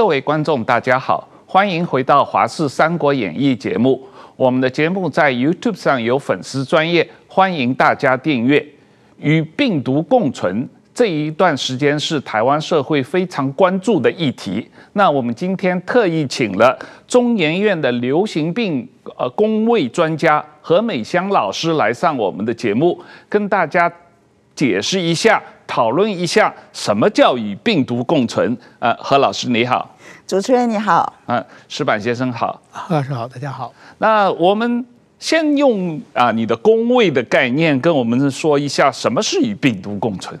各位观众，大家好，欢迎回到《华视三国演义》节目。我们的节目在 YouTube 上有粉丝专业，欢迎大家订阅。与病毒共存这一段时间是台湾社会非常关注的议题。那我们今天特意请了中研院的流行病呃公卫专家何美香老师来上我们的节目，跟大家解释一下。讨论一下什么叫与病毒共存？呃，何老师你好，主持人你好，呃，石板先生好，何老师好，大家好。那我们先用啊你的工位的概念跟我们说一下什么是与病毒共存。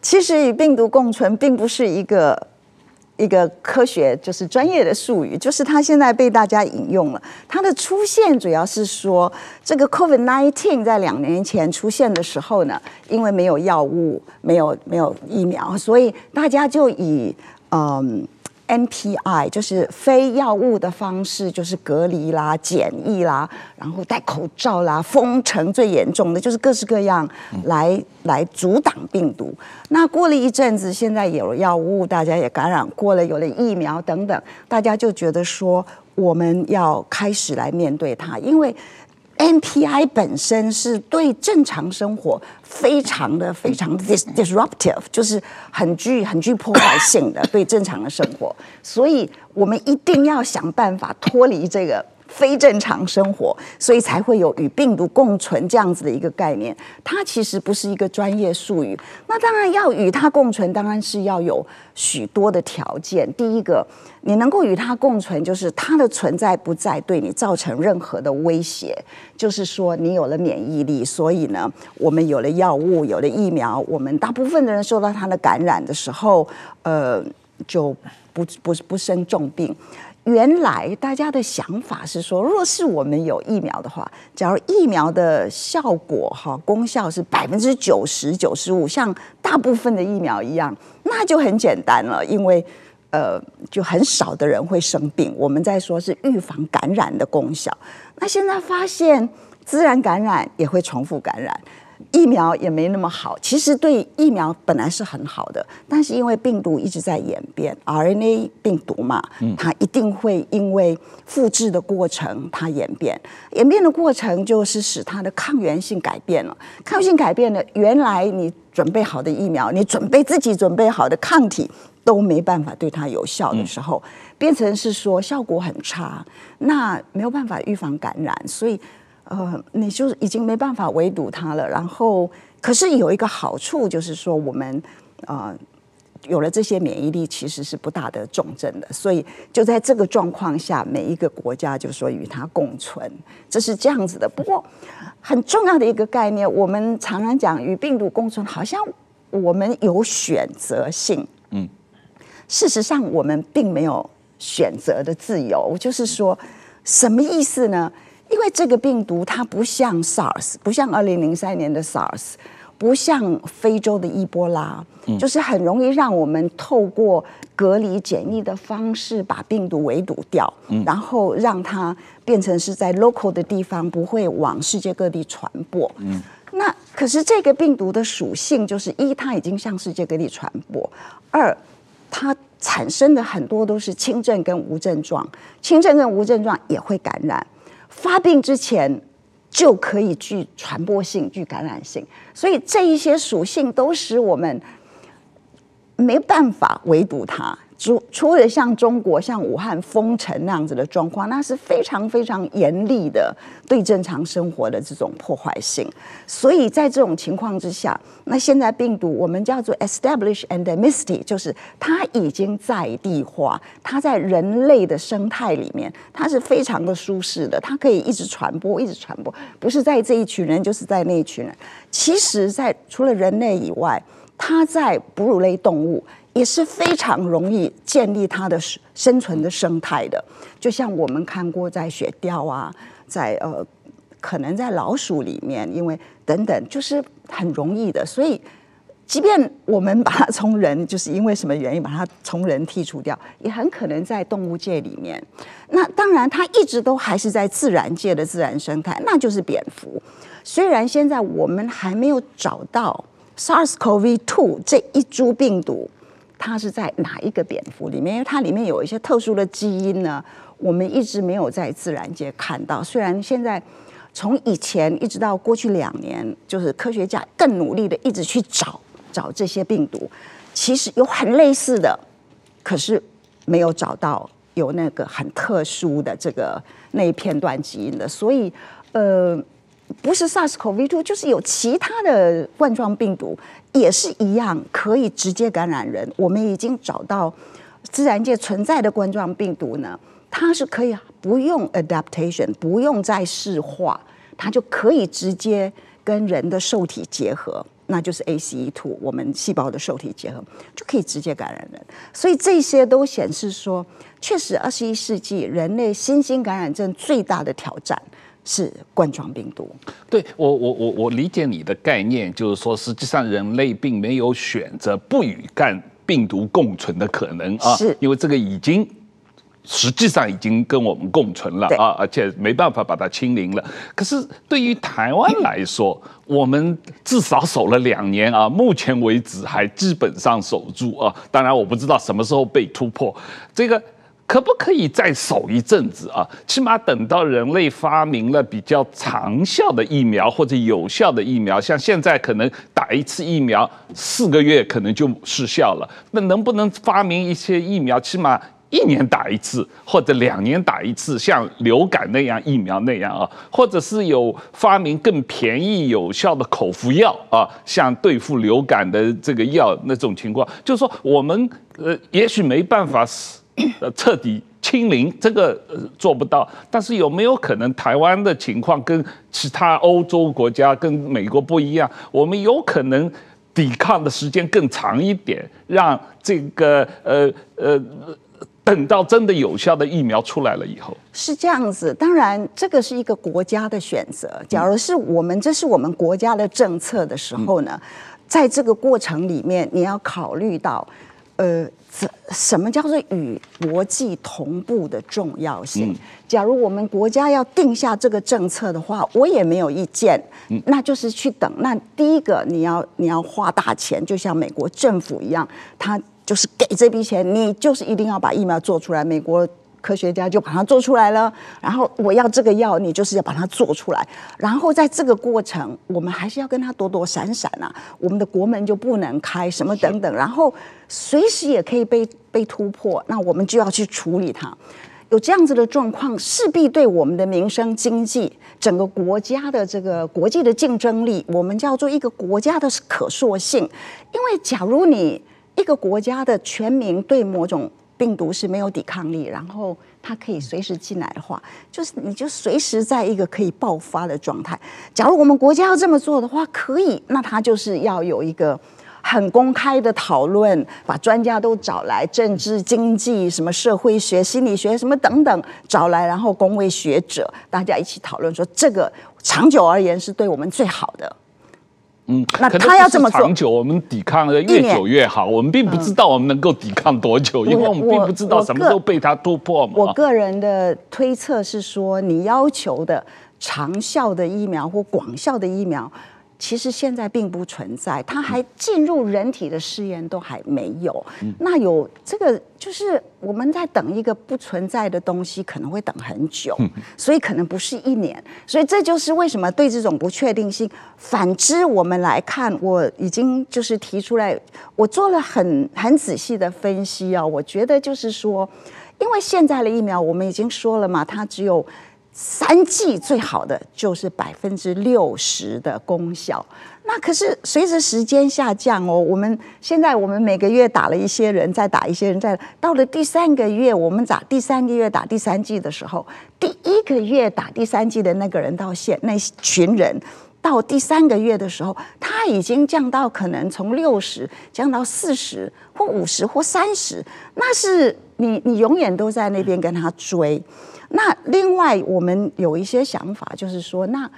其实与病毒共存并不是一个。一个科学就是专业的术语，就是它现在被大家引用了。它的出现主要是说，这个 COVID nineteen 在两年前出现的时候呢，因为没有药物、没有没有疫苗，所以大家就以嗯。NPI 就是非药物的方式，就是隔离啦、检疫啦，然后戴口罩啦、封城，最严重的就是各式各样来来阻挡病毒。那过了一阵子，现在有了药物，大家也感染过了，有了疫苗等等，大家就觉得说我们要开始来面对它，因为。NPI 本身是对正常生活非常的非常 dis disruptive，就是很具很具破坏性的对正常的生活，所以我们一定要想办法脱离这个。非正常生活，所以才会有与病毒共存这样子的一个概念。它其实不是一个专业术语。那当然要与它共存，当然是要有许多的条件。第一个，你能够与它共存，就是它的存在不再对你造成任何的威胁。就是说，你有了免疫力，所以呢，我们有了药物，有了疫苗，我们大部分的人受到它的感染的时候，呃，就不不不生重病。原来大家的想法是说，若是我们有疫苗的话，假如疫苗的效果哈功效是百分之九十九十五，像大部分的疫苗一样，那就很简单了，因为呃就很少的人会生病。我们在说是预防感染的功效，那现在发现自然感染也会重复感染。疫苗也没那么好，其实对疫苗本来是很好的，但是因为病毒一直在演变，RNA 病毒嘛，它一定会因为复制的过程它演变，演变的过程就是使它的抗原性改变了，抗原性改变了，原来你准备好的疫苗，你准备自己准备好的抗体都没办法对它有效的时候，变成是说效果很差，那没有办法预防感染，所以。呃，你就是已经没办法围堵它了。然后，可是有一个好处，就是说我们呃有了这些免疫力，其实是不大得重症的。所以就在这个状况下，每一个国家就说与它共存，这是这样子的。不过很重要的一个概念，我们常常讲与病毒共存，好像我们有选择性。嗯，事实上我们并没有选择的自由。就是说，什么意思呢？因为这个病毒它不像 SARS，不像二零零三年的 SARS，不像非洲的伊波拉，就是很容易让我们透过隔离检疫的方式把病毒围堵掉，然后让它变成是在 local 的地方不会往世界各地传播。嗯那可是这个病毒的属性就是一，它已经向世界各地传播；二，它产生的很多都是轻症跟无症状，轻症跟无症状也会感染。发病之前就可以具传播性、具感染性，所以这一些属性都使我们没办法围堵它。除除了像中国、像武汉封城那样子的状况，那是非常非常严厉的对正常生活的这种破坏性。所以在这种情况之下，那现在病毒我们叫做 establish endemicity，就是它已经在地化，它在人类的生态里面，它是非常的舒适的，它可以一直传播，一直传播，不是在这一群人，就是在那一群人。其实，在除了人类以外，它在哺乳类动物。也是非常容易建立它的生存的生态的，就像我们看过在雪貂啊，在呃，可能在老鼠里面，因为等等，就是很容易的。所以，即便我们把它从人，就是因为什么原因把它从人剔除掉，也很可能在动物界里面。那当然，它一直都还是在自然界的自然生态，那就是蝙蝠。虽然现在我们还没有找到 SARS-CoV-2 这一株病毒。它是在哪一个蝙蝠里面，因为它里面有一些特殊的基因呢，我们一直没有在自然界看到。虽然现在从以前一直到过去两年，就是科学家更努力的一直去找找这些病毒，其实有很类似的，可是没有找到有那个很特殊的这个那一片段基因的，所以呃。不是 SARS-CoV-2，就是有其他的冠状病毒也是一样可以直接感染人。我们已经找到自然界存在的冠状病毒呢，它是可以不用 adaptation，不用再释化，它就可以直接跟人的受体结合，那就是 ACE2，我们细胞的受体结合就可以直接感染人。所以这些都显示说，确实二十一世纪人类新兴感染症最大的挑战。是冠状病毒。对，我我我我理解你的概念，就是说，实际上人类并没有选择不与干病毒共存的可能啊，是因为这个已经实际上已经跟我们共存了啊，而且没办法把它清零了。可是对于台湾来说，我们至少守了两年啊，目前为止还基本上守住啊。当然，我不知道什么时候被突破这个。可不可以再守一阵子啊？起码等到人类发明了比较长效的疫苗或者有效的疫苗，像现在可能打一次疫苗四个月可能就失效了。那能不能发明一些疫苗，起码一年打一次或者两年打一次，像流感那样疫苗那样啊？或者是有发明更便宜有效的口服药啊，像对付流感的这个药那种情况，就是说我们呃，也许没办法呃，彻底清零这个呃做不到，但是有没有可能台湾的情况跟其他欧洲国家、跟美国不一样？我们有可能抵抗的时间更长一点，让这个呃呃等到真的有效的疫苗出来了以后，是这样子。当然，这个是一个国家的选择。假如是我们这是我们国家的政策的时候呢，在这个过程里面，你要考虑到。呃，什什么叫做与国际同步的重要性？假如我们国家要定下这个政策的话，我也没有意见。那就是去等。那第一个，你要你要花大钱，就像美国政府一样，他就是给这笔钱，你就是一定要把疫苗做出来。美国。科学家就把它做出来了，然后我要这个药，你就是要把它做出来，然后在这个过程，我们还是要跟他躲躲闪闪啊，我们的国门就不能开，什么等等，然后随时也可以被被突破，那我们就要去处理它。有这样子的状况，势必对我们的民生经济、整个国家的这个国际的竞争力，我们叫做一个国家的可塑性。因为假如你一个国家的全民对某种病毒是没有抵抗力，然后它可以随时进来的话，就是你就随时在一个可以爆发的状态。假如我们国家要这么做的话，可以，那它就是要有一个很公开的讨论，把专家都找来，政治、经济、什么社会学、心理学什么等等找来，然后公卫学者大家一起讨论，说这个长久而言是对我们最好的。嗯，那他要这么做，长久我们抵抗的越久越好。我们并不知道我们能够抵抗多久，因为我们并不知道什么时候被他突破嘛。我个人的推测是说，你要求的长效的疫苗或广效的疫苗。其实现在并不存在，它还进入人体的试验都还没有。那有这个，就是我们在等一个不存在的东西，可能会等很久，所以可能不是一年。所以这就是为什么对这种不确定性。反之，我们来看，我已经就是提出来，我做了很很仔细的分析啊。我觉得就是说，因为现在的疫苗，我们已经说了嘛，它只有。三剂最好的就是百分之六十的功效，那可是随着时间下降哦。我们现在我们每个月打了一些人，再打一些人，再到了第三个月，我们打第三个月打第三剂的时候，第一个月打第三剂的那个人到现那群人到第三个月的时候，他已经降到可能从六十降到四十或五十或三十，那是你你永远都在那边跟他追。那另外，我们有一些想法，就是说，那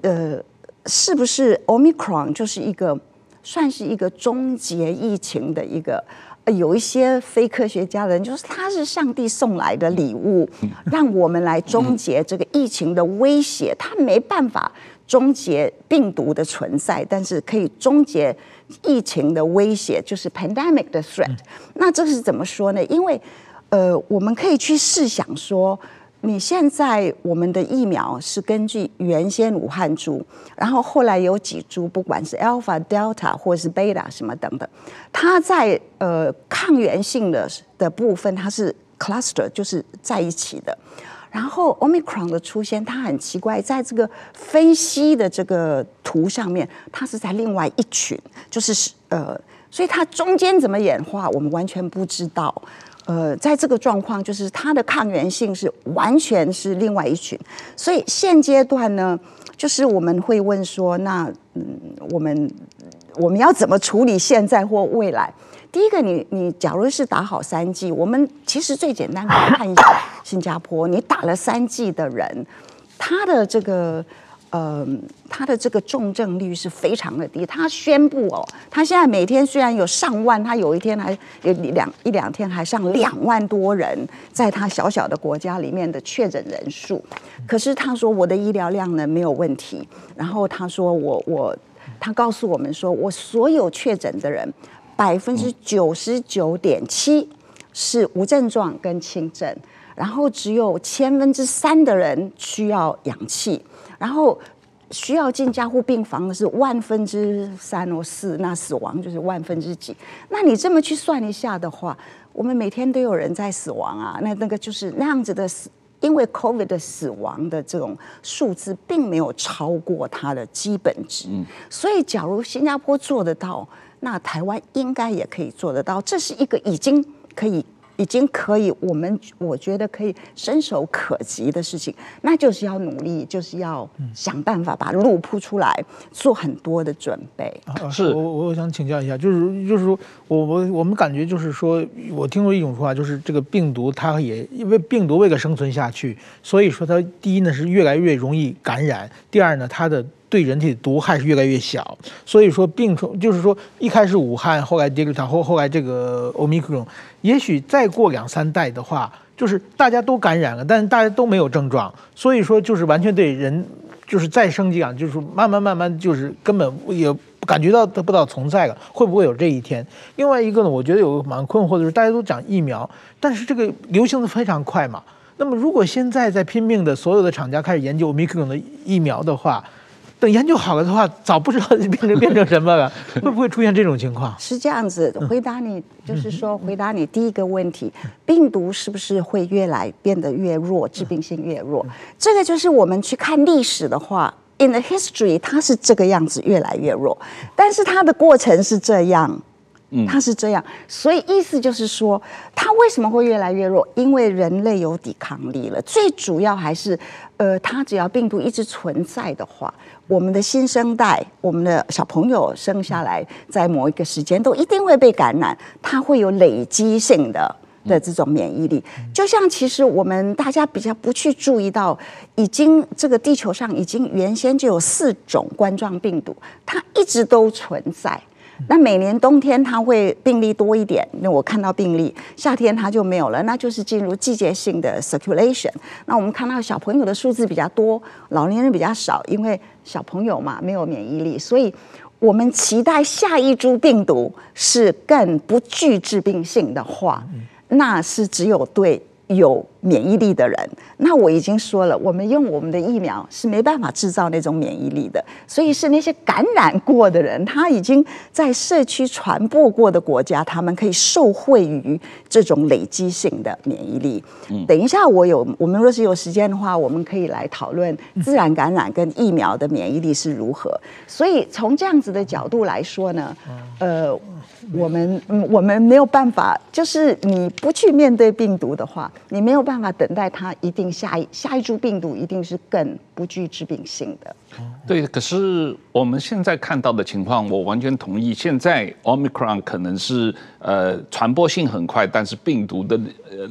呃，是不是 Omicron 就是一个算是一个终结疫情的一个有一些非科学家的人，就是他是上帝送来的礼物，让我们来终结这个疫情的威胁。他没办法终结病毒的存在，但是可以终结疫情的威胁，就是 pandemic 的 threat。那这是怎么说呢？因为呃，我们可以去试想说。你现在我们的疫苗是根据原先武汉株，然后后来有几株，不管是 Alpha、Delta 或是 Beta 什么等等，它在呃抗原性的的部分它是 cluster，就是在一起的。然后 Omicron 的出现，它很奇怪，在这个分析的这个图上面，它是在另外一群，就是呃，所以它中间怎么演化，我们完全不知道。呃，在这个状况，就是它的抗原性是完全是另外一群，所以现阶段呢，就是我们会问说，那嗯，我们我们要怎么处理现在或未来？第一个你，你假如是打好三剂，我们其实最简单来看一下新加坡，你打了三剂的人，他的这个。呃，他的这个重症率是非常的低。他宣布哦，他现在每天虽然有上万，他有一天还有两一两天还上两万多人，在他小小的国家里面的确诊人数。可是他说我的医疗量呢没有问题。然后他说我我，他告诉我们说我所有确诊的人百分之九十九点七是无症状跟轻症，然后只有千分之三的人需要氧气。然后需要进加护病房的是万分之三或四，那死亡就是万分之几。那你这么去算一下的话，我们每天都有人在死亡啊。那那个就是那样子的死，因为 COVID 的死亡的这种数字并没有超过它的基本值。所以，假如新加坡做得到，那台湾应该也可以做得到。这是一个已经可以。已经可以，我们我觉得可以伸手可及的事情，那就是要努力，就是要想办法把路铺出来，做很多的准备。是，我我想请教一下，就是就是说我我我们感觉就是说，我听过一种说法，就是这个病毒它也因为病毒为了生存下去，所以说它第一呢是越来越容易感染，第二呢它的。对人体的毒害是越来越小，所以说病虫就是说一开始武汉，后来 Delta 后后来这个 Omicron，也许再过两三代的话，就是大家都感染了，但是大家都没有症状，所以说就是完全对人就是再升级啊，就是慢慢慢慢就是根本也感觉到得不到存在了，会不会有这一天？另外一个呢，我觉得有个蛮困惑的是，大家都讲疫苗，但是这个流行的非常快嘛，那么如果现在在拼命的所有的厂家开始研究 Omicron 的疫苗的话，等研究好了的话，早不知道变成变成什么了，会不会出现这种情况？是这样子，回答你就是说，回答你第一个问题，病毒是不是会越来变得越弱，致病性越弱？这个就是我们去看历史的话，in the history，它是这个样子越来越弱，但是它的过程是这样。它是这样，所以意思就是说，它为什么会越来越弱？因为人类有抵抗力了。最主要还是，呃，它只要病毒一直存在的话，我们的新生代，我们的小朋友生下来，在某一个时间都一定会被感染，它会有累积性的的这种免疫力。就像其实我们大家比较不去注意到，已经这个地球上已经原先就有四种冠状病毒，它一直都存在。那每年冬天它会病例多一点，那我看到病例，夏天它就没有了，那就是进入季节性的 circulation。那我们看到小朋友的数字比较多，老年人比较少，因为小朋友嘛没有免疫力，所以我们期待下一株病毒是更不具致病性的话，那是只有对。有免疫力的人，那我已经说了，我们用我们的疫苗是没办法制造那种免疫力的，所以是那些感染过的人，他已经在社区传播过的国家，他们可以受惠于这种累积性的免疫力。嗯，等一下我有，我们若是有时间的话，我们可以来讨论自然感染跟疫苗的免疫力是如何。所以从这样子的角度来说呢，呃。我们嗯，我们没有办法，就是你不去面对病毒的话，你没有办法等待它一定下一下一株病毒一定是更不具致病性的。对，可是我们现在看到的情况，我完全同意。现在 Omicron 可能是呃传播性很快，但是病毒的呃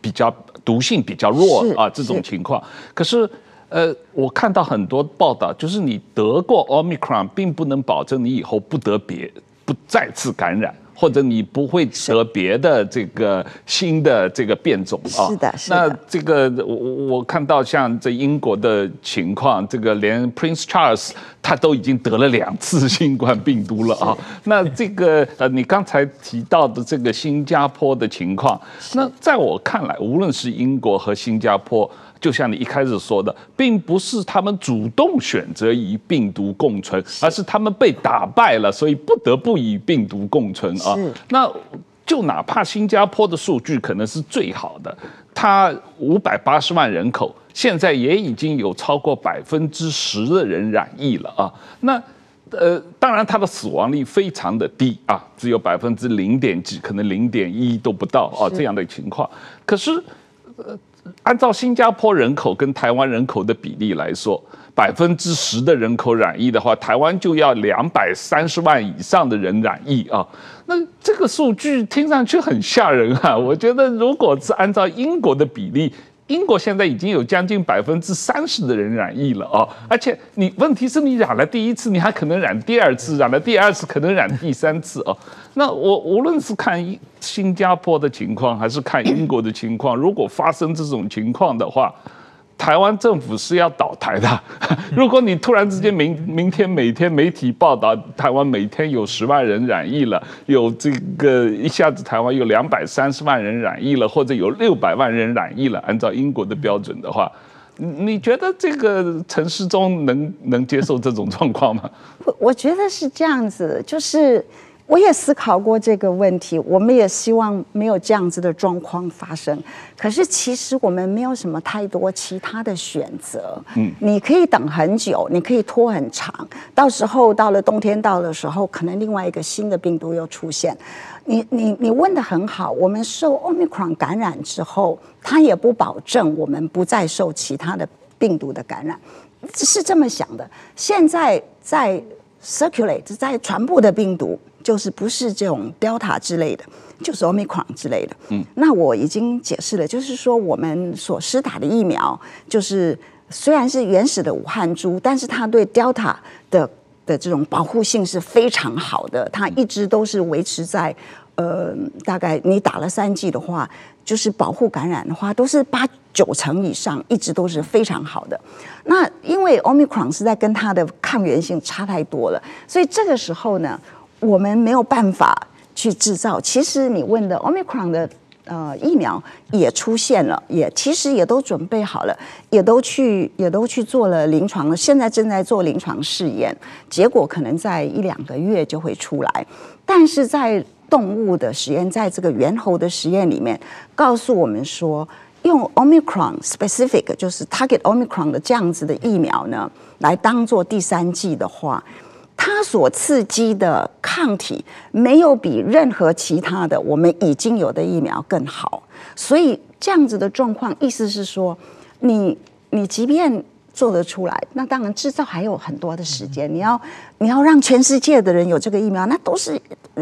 比较毒性比较弱啊这种情况。可是呃，我看到很多报道，就是你得过 Omicron，并不能保证你以后不得别。不再次感染，或者你不会得别的这个新的这个变种啊。是的，是的。那这个我我看到像这英国的情况，这个连 Prince Charles 他都已经得了两次新冠病毒了啊。那这个呃，你刚才提到的这个新加坡的情况，那在我看来，无论是英国和新加坡。就像你一开始说的，并不是他们主动选择与病毒共存，而是他们被打败了，所以不得不与病毒共存啊。那就哪怕新加坡的数据可能是最好的，它五百八十万人口，现在也已经有超过百分之十的人染疫了啊。那呃，当然它的死亡率非常的低啊，只有百分之零点几，可能零点一都不到啊这样的情况。可是呃。按照新加坡人口跟台湾人口的比例来说，百分之十的人口染疫的话，台湾就要两百三十万以上的人染疫啊。那这个数据听上去很吓人啊！我觉得如果是按照英国的比例。英国现在已经有将近百分之三十的人染疫了啊，而且你问题是你染了第一次，你还可能染第二次，染了第二次可能染第三次哦。那我无论是看新加坡的情况，还是看英国的情况，如果发生这种情况的话。台湾政府是要倒台的。如果你突然之间明明天每天媒体报道台湾每天有十万人染疫了，有这个一下子台湾有两百三十万人染疫了，或者有六百万人染疫了，按照英国的标准的话，你觉得这个陈时中能能接受这种状况吗？我我觉得是这样子，就是。我也思考过这个问题，我们也希望没有这样子的状况发生。可是其实我们没有什么太多其他的选择。嗯，你可以等很久，你可以拖很长，到时候到了冬天到的时候，可能另外一个新的病毒又出现。你你你问的很好，我们受 Omicron 感染之后，它也不保证我们不再受其他的病毒的感染，是这么想的。现在在 circulate 在传播的病毒。就是不是这种 Delta 之类的，就是 Omicron 之类的。嗯，那我已经解释了，就是说我们所施打的疫苗，就是虽然是原始的武汉株，但是它对 Delta 的的这种保护性是非常好的，它一直都是维持在呃，大概你打了三剂的话，就是保护感染的话，都是八九成以上，一直都是非常好的。那因为 Omicron 是在跟它的抗原性差太多了，所以这个时候呢。我们没有办法去制造。其实你问的 Omicron 的呃疫苗也出现了，也其实也都准备好了，也都去也都去做了临床了。现在正在做临床试验，结果可能在一两个月就会出来。但是在动物的实验，在这个猿猴的实验里面，告诉我们说，用 Omicron specific 就是 target Omicron 的这样子的疫苗呢，来当做第三剂的话。它所刺激的抗体没有比任何其他的我们已经有的疫苗更好，所以这样子的状况，意思是说，你你即便做得出来，那当然制造还有很多的时间，你要你要让全世界的人有这个疫苗，那都是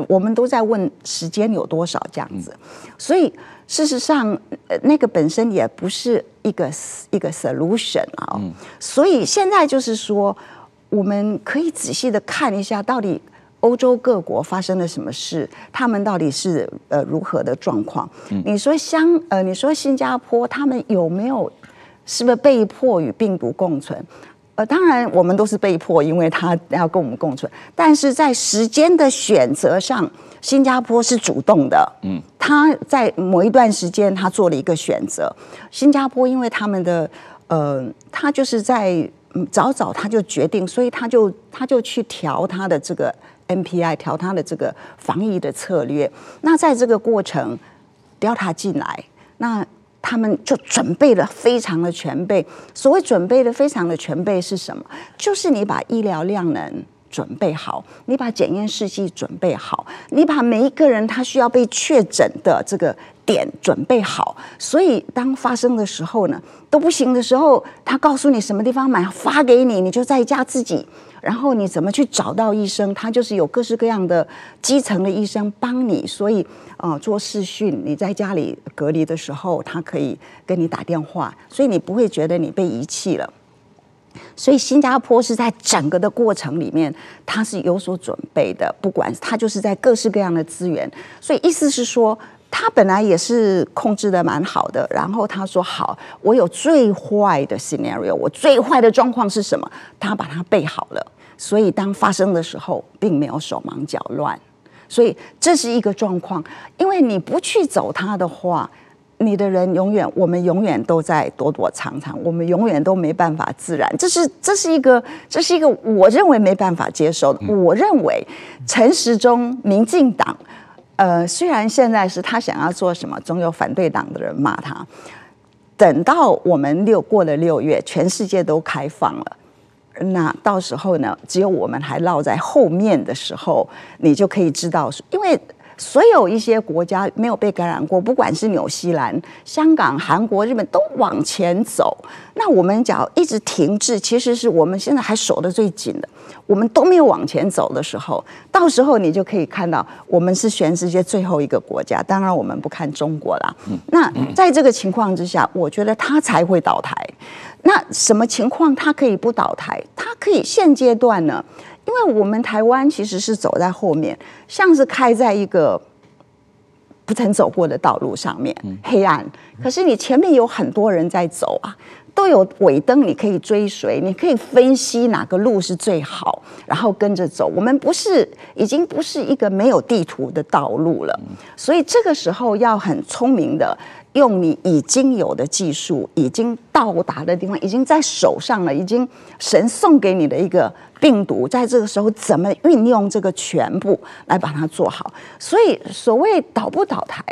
我们都在问时间有多少这样子，所以事实上，那个本身也不是一个一个 solution 啊，所以现在就是说。我们可以仔细的看一下，到底欧洲各国发生了什么事，他们到底是呃如何的状况？嗯、你说香呃，你说新加坡，他们有没有是不是被迫与病毒共存？呃，当然我们都是被迫，因为他要跟我们共存。但是在时间的选择上，新加坡是主动的。嗯，他在某一段时间他做了一个选择。新加坡因为他们的呃，他就是在。早早他就决定，所以他就他就去调他的这个 NPI，调他的这个防疫的策略。那在这个过程，Delta 进来，那他们就准备了非常的全备。所谓准备的非常的全备是什么？就是你把医疗量能准备好，你把检验试剂准备好，你把每一个人他需要被确诊的这个。点准备好，所以当发生的时候呢，都不行的时候，他告诉你什么地方买，发给你，你就在家自己，然后你怎么去找到医生？他就是有各式各样的基层的医生帮你，所以呃，做视讯，你在家里隔离的时候，他可以跟你打电话，所以你不会觉得你被遗弃了。所以新加坡是在整个的过程里面，它是有所准备的，不管它就是在各式各样的资源。所以意思是说，他本来也是控制的蛮好的。然后他说：“好，我有最坏的 scenario，我最坏的状况是什么？他把它备好了。所以当发生的时候，并没有手忙脚乱。所以这是一个状况，因为你不去走它的话。”你的人永远，我们永远都在躲躲藏藏，我们永远都没办法自然。这是这是一个，这是一个我认为没办法接受的。我认为陈时中、民进党，呃，虽然现在是他想要做什么，总有反对党的人骂他。等到我们六过了六月，全世界都开放了，那到时候呢，只有我们还落在后面的时候，你就可以知道，因为。所有一些国家没有被感染过，不管是纽西兰、香港、韩国、日本，都往前走。那我们只要一直停滞，其实是我们现在还守得最紧的。我们都没有往前走的时候，到时候你就可以看到，我们是全世界最后一个国家。当然，我们不看中国啦。那在这个情况之下，我觉得它才会倒台。那什么情况它可以不倒台？它可以现阶段呢？因为我们台湾其实是走在后面，像是开在一个不曾走过的道路上面，黑暗。可是你前面有很多人在走啊，都有尾灯，你可以追随，你可以分析哪个路是最好，然后跟着走。我们不是已经不是一个没有地图的道路了，所以这个时候要很聪明的。用你已经有的技术，已经到达的地方，已经在手上了，已经神送给你的一个病毒，在这个时候怎么运用这个全部来把它做好？所以所谓倒不倒台，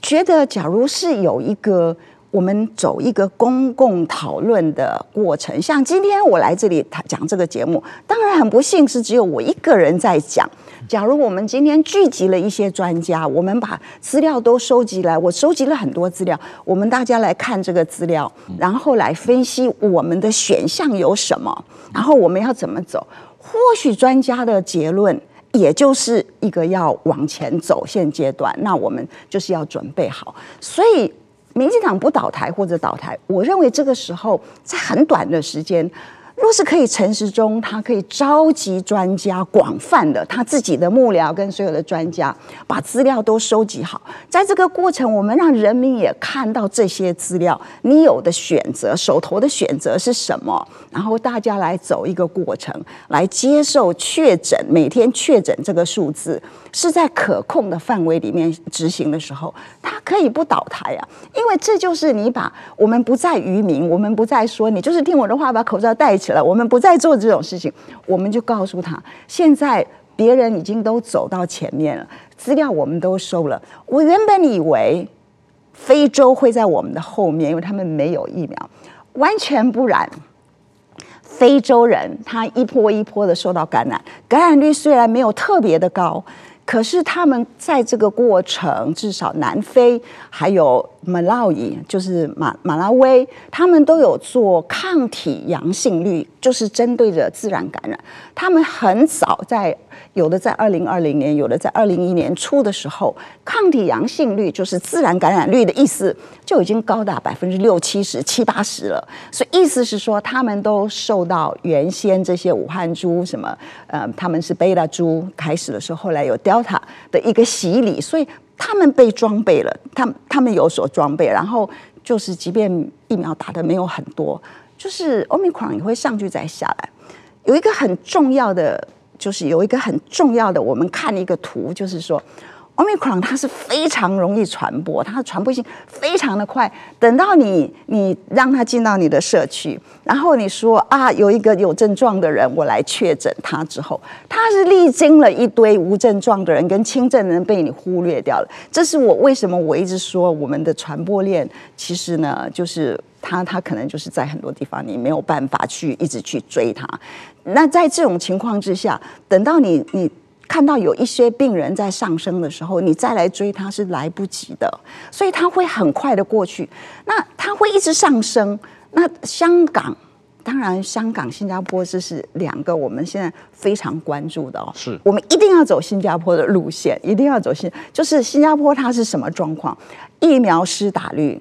觉得假如是有一个我们走一个公共讨论的过程，像今天我来这里讲这个节目，当然很不幸是只有我一个人在讲。假如我们今天聚集了一些专家，我们把资料都收集来，我收集了很多资料，我们大家来看这个资料，然后来分析我们的选项有什么，然后我们要怎么走？或许专家的结论也就是一个要往前走，现阶段，那我们就是要准备好。所以，民进党不倒台或者倒台，我认为这个时候在很短的时间。若是可以，陈时中他可以召集专家，广泛的他自己的幕僚跟所有的专家，把资料都收集好。在这个过程，我们让人民也看到这些资料，你有的选择，手头的选择是什么？然后大家来走一个过程，来接受确诊，每天确诊这个数字。是在可控的范围里面执行的时候，它可以不倒台啊，因为这就是你把我们不再愚民，我们不再说你就是听我的话把口罩戴起来，我们不再做这种事情，我们就告诉他，现在别人已经都走到前面了，资料我们都收了。我原本以为非洲会在我们的后面，因为他们没有疫苗，完全不然。非洲人他一波一波的受到感染，感染率虽然没有特别的高。可是他们在这个过程，至少南非还有马拉伊，就是马马拉维，他们都有做抗体阳性率，就是针对着自然感染。他们很早在。有的在二零二零年，有的在二零一年初的时候，抗体阳性率就是自然感染率的意思，就已经高达百分之六七十、七八十了。所以意思是说，他们都受到原先这些武汉猪什么，呃，他们是贝塔猪开始的时候，后来有 Delta 的一个洗礼，所以他们被装备了，他他们有所装备，然后就是即便疫苗打的没有很多，就是 Omicron 也会上去再下来。有一个很重要的。就是有一个很重要的，我们看一个图，就是说，Omicron 它是非常容易传播，它的传播性非常的快。等到你你让它进到你的社区，然后你说啊，有一个有症状的人，我来确诊他之后，他是历经了一堆无症状的人跟轻症的人被你忽略掉了。这是我为什么我一直说我们的传播链其实呢，就是它它可能就是在很多地方你没有办法去一直去追它。那在这种情况之下，等到你你看到有一些病人在上升的时候，你再来追他是来不及的，所以他会很快的过去。那他会一直上升。那香港，当然香港、新加坡这是两个我们现在非常关注的哦。是我们一定要走新加坡的路线，一定要走新。就是新加坡它是什么状况？疫苗施打率，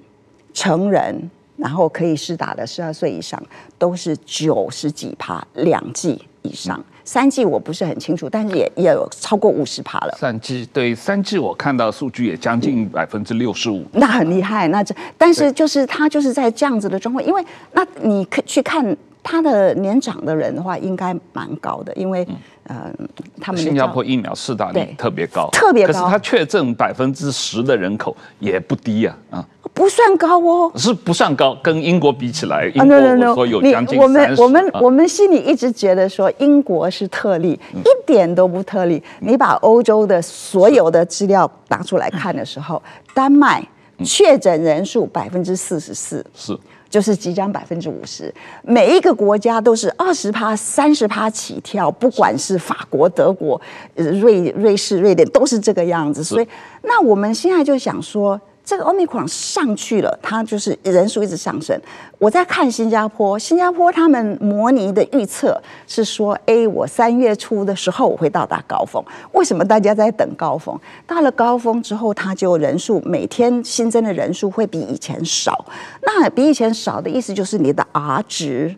成人。然后可以施打的十二岁以上都是九十几趴，两剂以上。三剂我不是很清楚，但是也也有超过五十趴了。三剂对三剂，我看到数据也将近百分之六十五。那很厉害，那这但是就是他就是在这样子的状况，因为那你可去看他的年长的人的话，应该蛮高的，因为。嗯呃，他们新加坡疫苗施打率特别高，特别高。可是它确诊百分之十的人口也不低啊，啊，不算高哦，是不算高，跟英国比起来，英国我说有将近我们我们我们心里一直觉得说英国是特例，一点都不特例。你把欧洲的所有的资料拿出来看的时候，丹麦确诊人数百分之四十四，是。就是即将百分之五十，每一个国家都是二十趴、三十趴起跳，不管是法国、德国、瑞瑞士、瑞典，都是这个样子。所以，那我们现在就想说。这个 Omicron 上去了，它就是人数一直上升。我在看新加坡，新加坡他们模拟的预测是说，哎，我三月初的时候我会到达高峰。为什么大家在等高峰？到了高峰之后，它就人数每天新增的人数会比以前少。那比以前少的意思就是你的 R 值。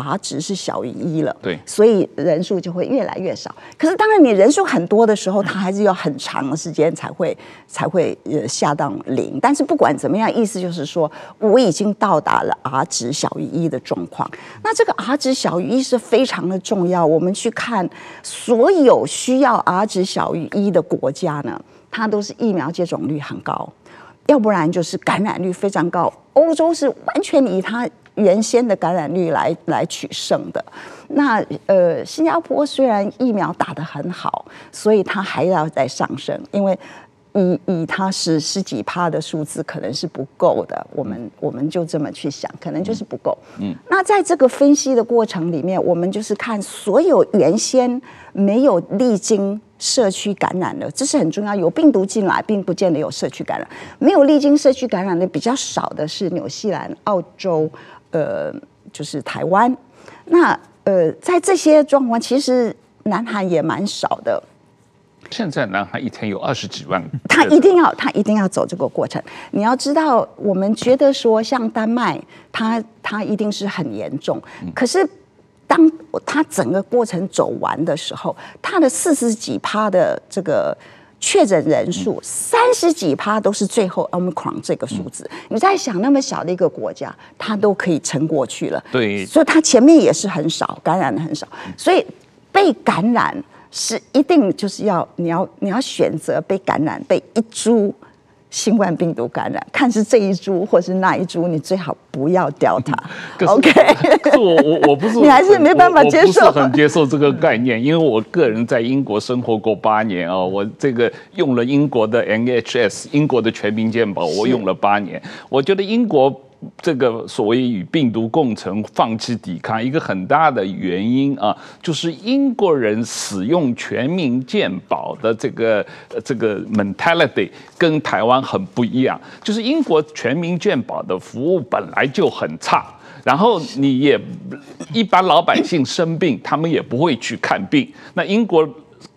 R 值是小于一了，对，所以人数就会越来越少。可是当然，你人数很多的时候，它还是要很长的时间才会才会呃下到零。但是不管怎么样，意思就是说我已经到达了 R 值小于一的状况。那这个 R 值小于一是非常的重要。我们去看所有需要 R 值小于一的国家呢，它都是疫苗接种率很高，要不然就是感染率非常高。欧洲是完全以它。原先的感染率来来取胜的，那呃，新加坡虽然疫苗打得很好，所以它还要再上升，因为以以它是十几趴的数字，可能是不够的。我们我们就这么去想，可能就是不够。嗯，那在这个分析的过程里面，我们就是看所有原先没有历经。社区感染的，这是很重要。有病毒进来，并不见得有社区感染。没有历经社区感染的比较少的是纽西兰、澳洲，呃，就是台湾。那呃，在这些状况，其实南韩也蛮少的。现在南韩一天有二十几万。他一定要，他一定要走这个过程。你要知道，我们觉得说像丹麦，它它一定是很严重，可是。当他整个过程走完的时候，他的四十几趴的这个确诊人数，三十几趴都是最后 Omicron 这个数字。你在想那么小的一个国家，它都可以撑过去了。对，所以它前面也是很少感染的很少，所以被感染是一定就是要你要你要选择被感染被一株。新冠病毒感染，看是这一株或是那一株，你最好不要掉它。是 OK，可是我我我不是，你还是没办法接受，我不是很接受这个概念，因为我个人在英国生活过八年啊，我这个用了英国的 NHS，英国的全民健保，我用了八年，我觉得英国。这个所谓与病毒共存、放弃抵抗，一个很大的原因啊，就是英国人使用全民健保的这个这个 mentality 跟台湾很不一样。就是英国全民健保的服务本来就很差，然后你也一般老百姓生病，他们也不会去看病。那英国。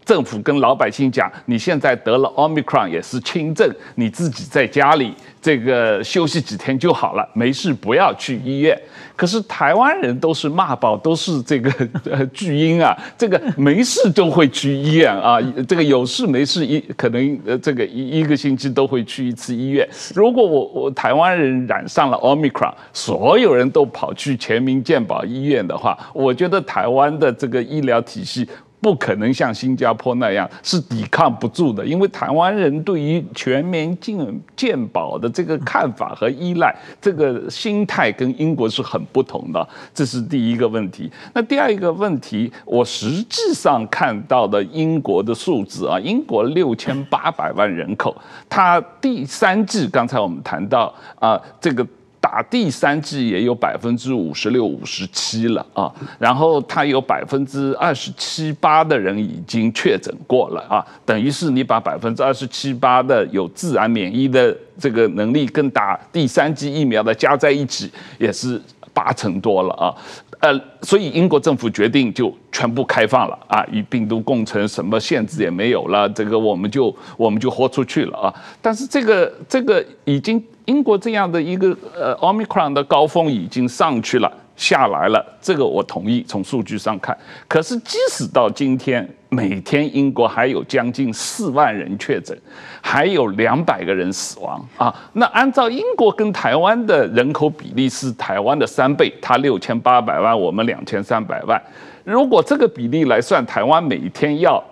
政府跟老百姓讲，你现在得了 Omicron 也是轻症，你自己在家里这个休息几天就好了，没事不要去医院。可是台湾人都是骂宝，都是这个呃巨婴啊，这个没事都会去医院啊，这个有事没事一可能呃这个一一个星期都会去一次医院。如果我我台湾人染上了 Omicron，所有人都跑去全民健保医院的话，我觉得台湾的这个医疗体系。不可能像新加坡那样是抵抗不住的，因为台湾人对于全民健健保的这个看法和依赖，这个心态跟英国是很不同的，这是第一个问题。那第二一个问题，我实际上看到的英国的数字啊，英国六千八百万人口，它第三季刚才我们谈到啊，这个。打第三剂也有百分之五十六、五十七了啊，然后他有百分之二十七八的人已经确诊过了啊，等于是你把百分之二十七八的有自然免疫的这个能力跟打第三剂疫苗的加在一起，也是八成多了啊。呃，所以英国政府决定就全部开放了啊，与病毒共存，什么限制也没有了，这个我们就我们就豁出去了啊。但是这个这个已经英国这样的一个呃奥密克戎的高峰已经上去了。下来了，这个我同意。从数据上看，可是即使到今天，每天英国还有将近四万人确诊，还有两百个人死亡啊。那按照英国跟台湾的人口比例是台湾的三倍，它六千八百万，我们两千三百万。如果这个比例来算，台湾每天要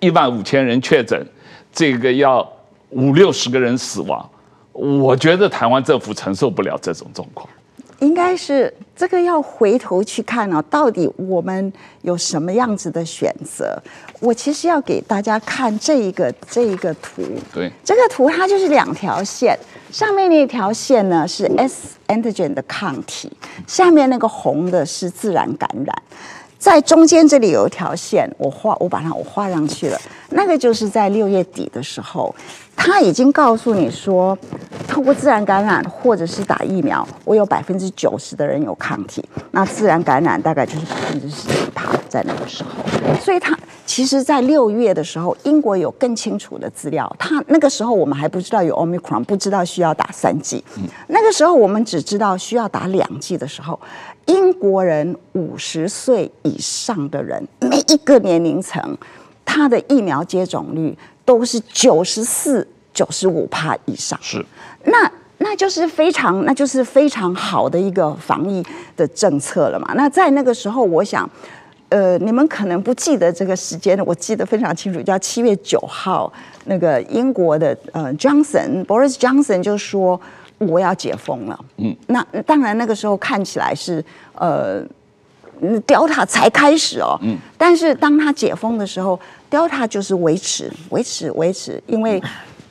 一万五千人确诊，这个要五六十个人死亡，我觉得台湾政府承受不了这种状况。应该是这个要回头去看啊，到底我们有什么样子的选择？我其实要给大家看这一个这一个图，对，这个图它就是两条线，上面那条线呢是 S antigen 的抗体，下面那个红的是自然感染，在中间这里有一条线，我画我把它我画上去了，那个就是在六月底的时候。他已经告诉你说，透过自然感染或者是打疫苗，我有百分之九十的人有抗体。那自然感染大概就是百分之十几趴，在那个时候。所以他其实，在六月的时候，英国有更清楚的资料。他那个时候我们还不知道有 Omicron，不知道需要打三剂。那个时候我们只知道需要打两剂的时候，英国人五十岁以上的人，每一个年龄层，他的疫苗接种率。都是九十四、九十五帕以上，是，那那就是非常，那就是非常好的一个防疫的政策了嘛。那在那个时候，我想，呃，你们可能不记得这个时间，我记得非常清楚，叫七月九号，那个英国的呃 Johnson Boris Johnson 就说我要解封了。嗯，那当然那个时候看起来是呃。Delta 才开始哦，嗯，但是当他解封的时候，Delta 就是维持、维持、维持，因为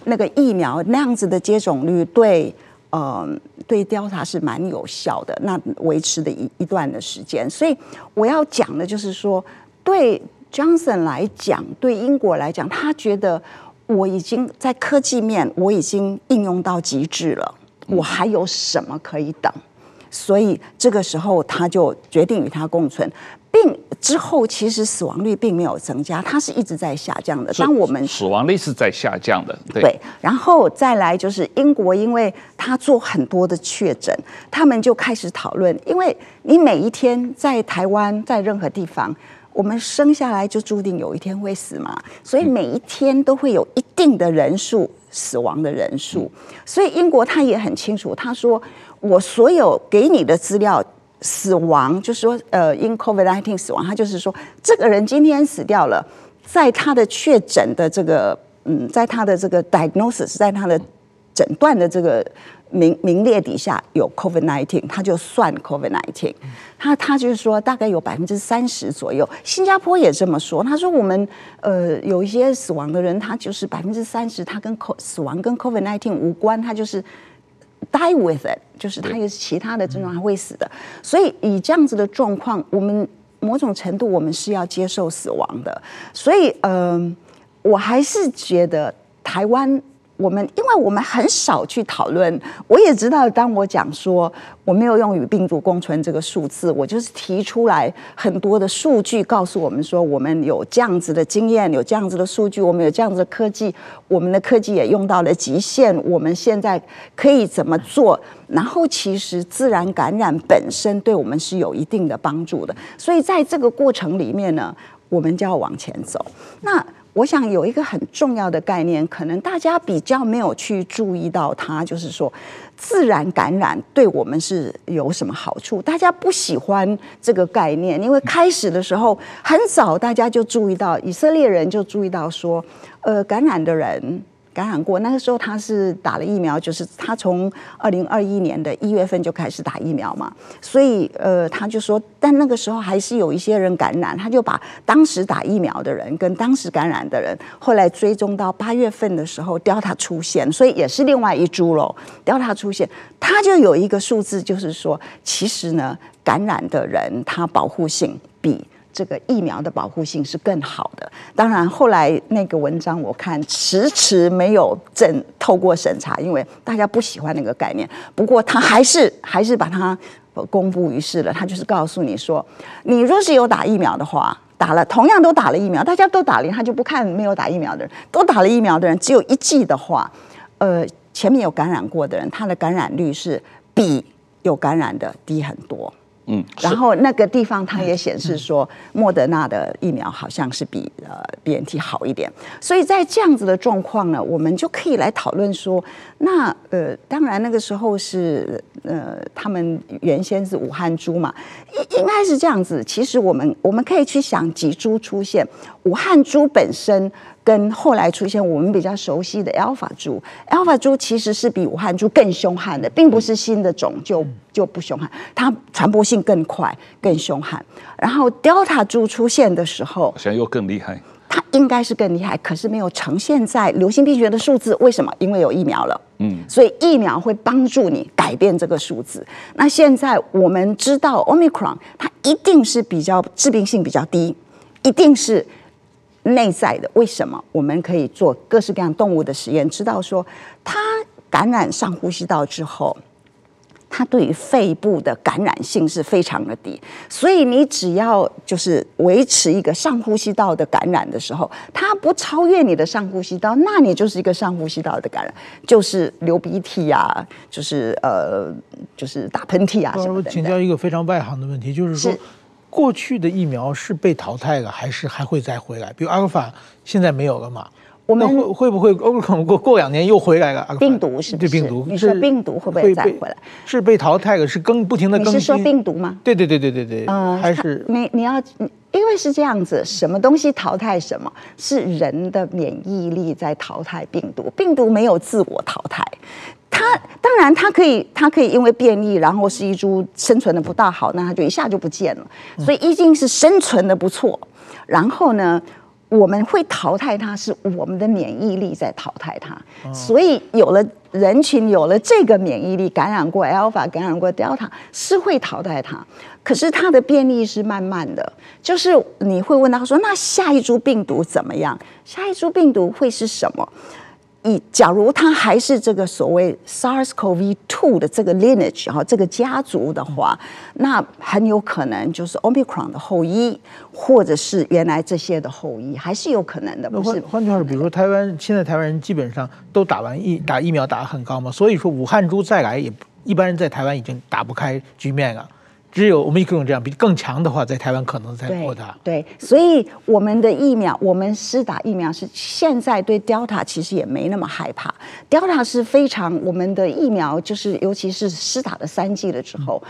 那个疫苗那样子的接种率对，呃，对 Delta 是蛮有效的，那维持的一一段的时间。所以我要讲的就是说，对 Johnson 来讲，对英国来讲，他觉得我已经在科技面我已经应用到极致了，我还有什么可以等？所以这个时候，他就决定与他共存，并之后其实死亡率并没有增加，它是一直在下降的。当我们死亡率是在下降的，对。对，然后再来就是英国，因为他做很多的确诊，他们就开始讨论，因为你每一天在台湾，在任何地方，我们生下来就注定有一天会死嘛，所以每一天都会有一定的人数死亡的人数，所以英国他也很清楚，他说。我所有给你的资料，死亡就是说，呃，因 COVID-19 死亡，他就是说，这个人今天死掉了，在他的确诊的这个，嗯，在他的这个 diagnosis，在他的诊断的这个名名列底下有 COVID-19，他就算 COVID-19。他他就是说，大概有百分之三十左右。新加坡也这么说，他说我们呃有一些死亡的人，他就是百分之三十，他跟 co 死亡跟 COVID-19 无关，他就是。Die with it，就是他有其他的症状还会死的，所以以这样子的状况，我们某种程度我们是要接受死亡的，所以嗯、呃，我还是觉得台湾。我们因为我们很少去讨论，我也知道，当我讲说我没有用与病毒共存这个数字，我就是提出来很多的数据，告诉我们说我们有这样子的经验，有这样子的数据，我们有这样子的科技，我们的科技也用到了极限，我们现在可以怎么做？然后其实自然感染本身对我们是有一定的帮助的，所以在这个过程里面呢，我们就要往前走。那。我想有一个很重要的概念，可能大家比较没有去注意到它，就是说自然感染对我们是有什么好处？大家不喜欢这个概念，因为开始的时候很早大家就注意到，以色列人就注意到说，呃，感染的人。感染过，那个时候他是打了疫苗，就是他从二零二一年的一月份就开始打疫苗嘛，所以呃，他就说，但那个时候还是有一些人感染，他就把当时打疫苗的人跟当时感染的人，后来追踪到八月份的时候，Delta 出现，所以也是另外一株喽，Delta 出现，他就有一个数字，就是说，其实呢，感染的人他保护性比。这个疫苗的保护性是更好的。当然，后来那个文章我看迟迟没有正透过审查，因为大家不喜欢那个概念。不过他还是 还是把它公布于世了，他就是告诉你说，你若是有打疫苗的话，打了同样都打了疫苗，大家都打了，他就不看没有打疫苗的人，都打了疫苗的人，只有一剂的话，呃，前面有感染过的人，他的感染率是比有感染的低很多。嗯，然后那个地方它也显示说，莫德纳的疫苗好像是比呃 BNT 好一点，所以在这样子的状况呢，我们就可以来讨论说，那呃，当然那个时候是呃，他们原先是武汉株嘛，应应该是这样子。其实我们我们可以去想几株出现，武汉株本身。跟后来出现我们比较熟悉的 Alpha 株，Alpha 株其实是比武汉株更凶悍的，并不是新的种就就不凶悍，它传播性更快、更凶悍。然后 Delta 株出现的时候，好像又更厉害。它应该是更厉害，可是没有呈现在流行病学的数字。为什么？因为有疫苗了。嗯，所以疫苗会帮助你改变这个数字。那现在我们知道 Omicron 它一定是比较致病性比较低，一定是。内在的为什么我们可以做各式各样动物的实验，知道说它感染上呼吸道之后，它对于肺部的感染性是非常的低。所以你只要就是维持一个上呼吸道的感染的时候，它不超越你的上呼吸道，那你就是一个上呼吸道的感染，就是流鼻涕啊，就是呃，就是打喷嚏啊什么的。请教一个非常外行的问题，就是说。过去的疫苗是被淘汰了，还是还会再回来？比如阿尔法现在没有了嘛？我们会会不会过过两年又回来了？病毒是不是？对病毒，你说病毒会不会再回来？是被淘汰了，是更不停的更新。你是说病毒吗？对对对对对对。嗯，还是你你要，因为是这样子，什么东西淘汰什么？是人的免疫力在淘汰病毒，病毒没有自我淘汰。它当然，它可以，它可以因为变异，然后是一株生存的不大好，那它就一下就不见了。所以一定是生存的不错。然后呢，我们会淘汰它，是我们的免疫力在淘汰它。所以有了人群，有了这个免疫力，感染过 Alpha，感染过 Delta，是会淘汰它。可是它的变异是慢慢的，就是你会问他说：“那下一株病毒怎么样？下一株病毒会是什么？”以假如它还是这个所谓 SARS-CoV-2 的这个 lineage 哈，这个家族的话，那很有可能就是 Omicron 的后裔，或者是原来这些的后裔，还是有可能的。不是，换换句话说，比如说台湾现在台湾人基本上都打完疫打疫苗打得很高嘛，所以说武汉株再来也一般人在台湾已经打不开局面了。只有我们可能这样，比更强的话，在台湾可能才扩大。对，所以我们的疫苗，我们施打疫苗是现在对 Delta 其实也没那么害怕。Delta 是非常我们的疫苗，就是尤其是施打了三剂了之后，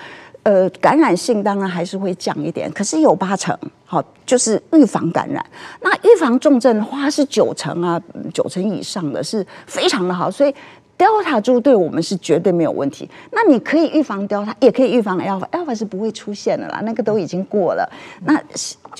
呃，感染性当然还是会降一点，可是有八成，好，就是预防感染。那预防重症的话是九成啊，九成以上的是非常的好，所以。Delta 株对我们是绝对没有问题。那你可以预防 Delta，也可以预防 Alpha，Alpha 是不会出现的啦，那个都已经过了。那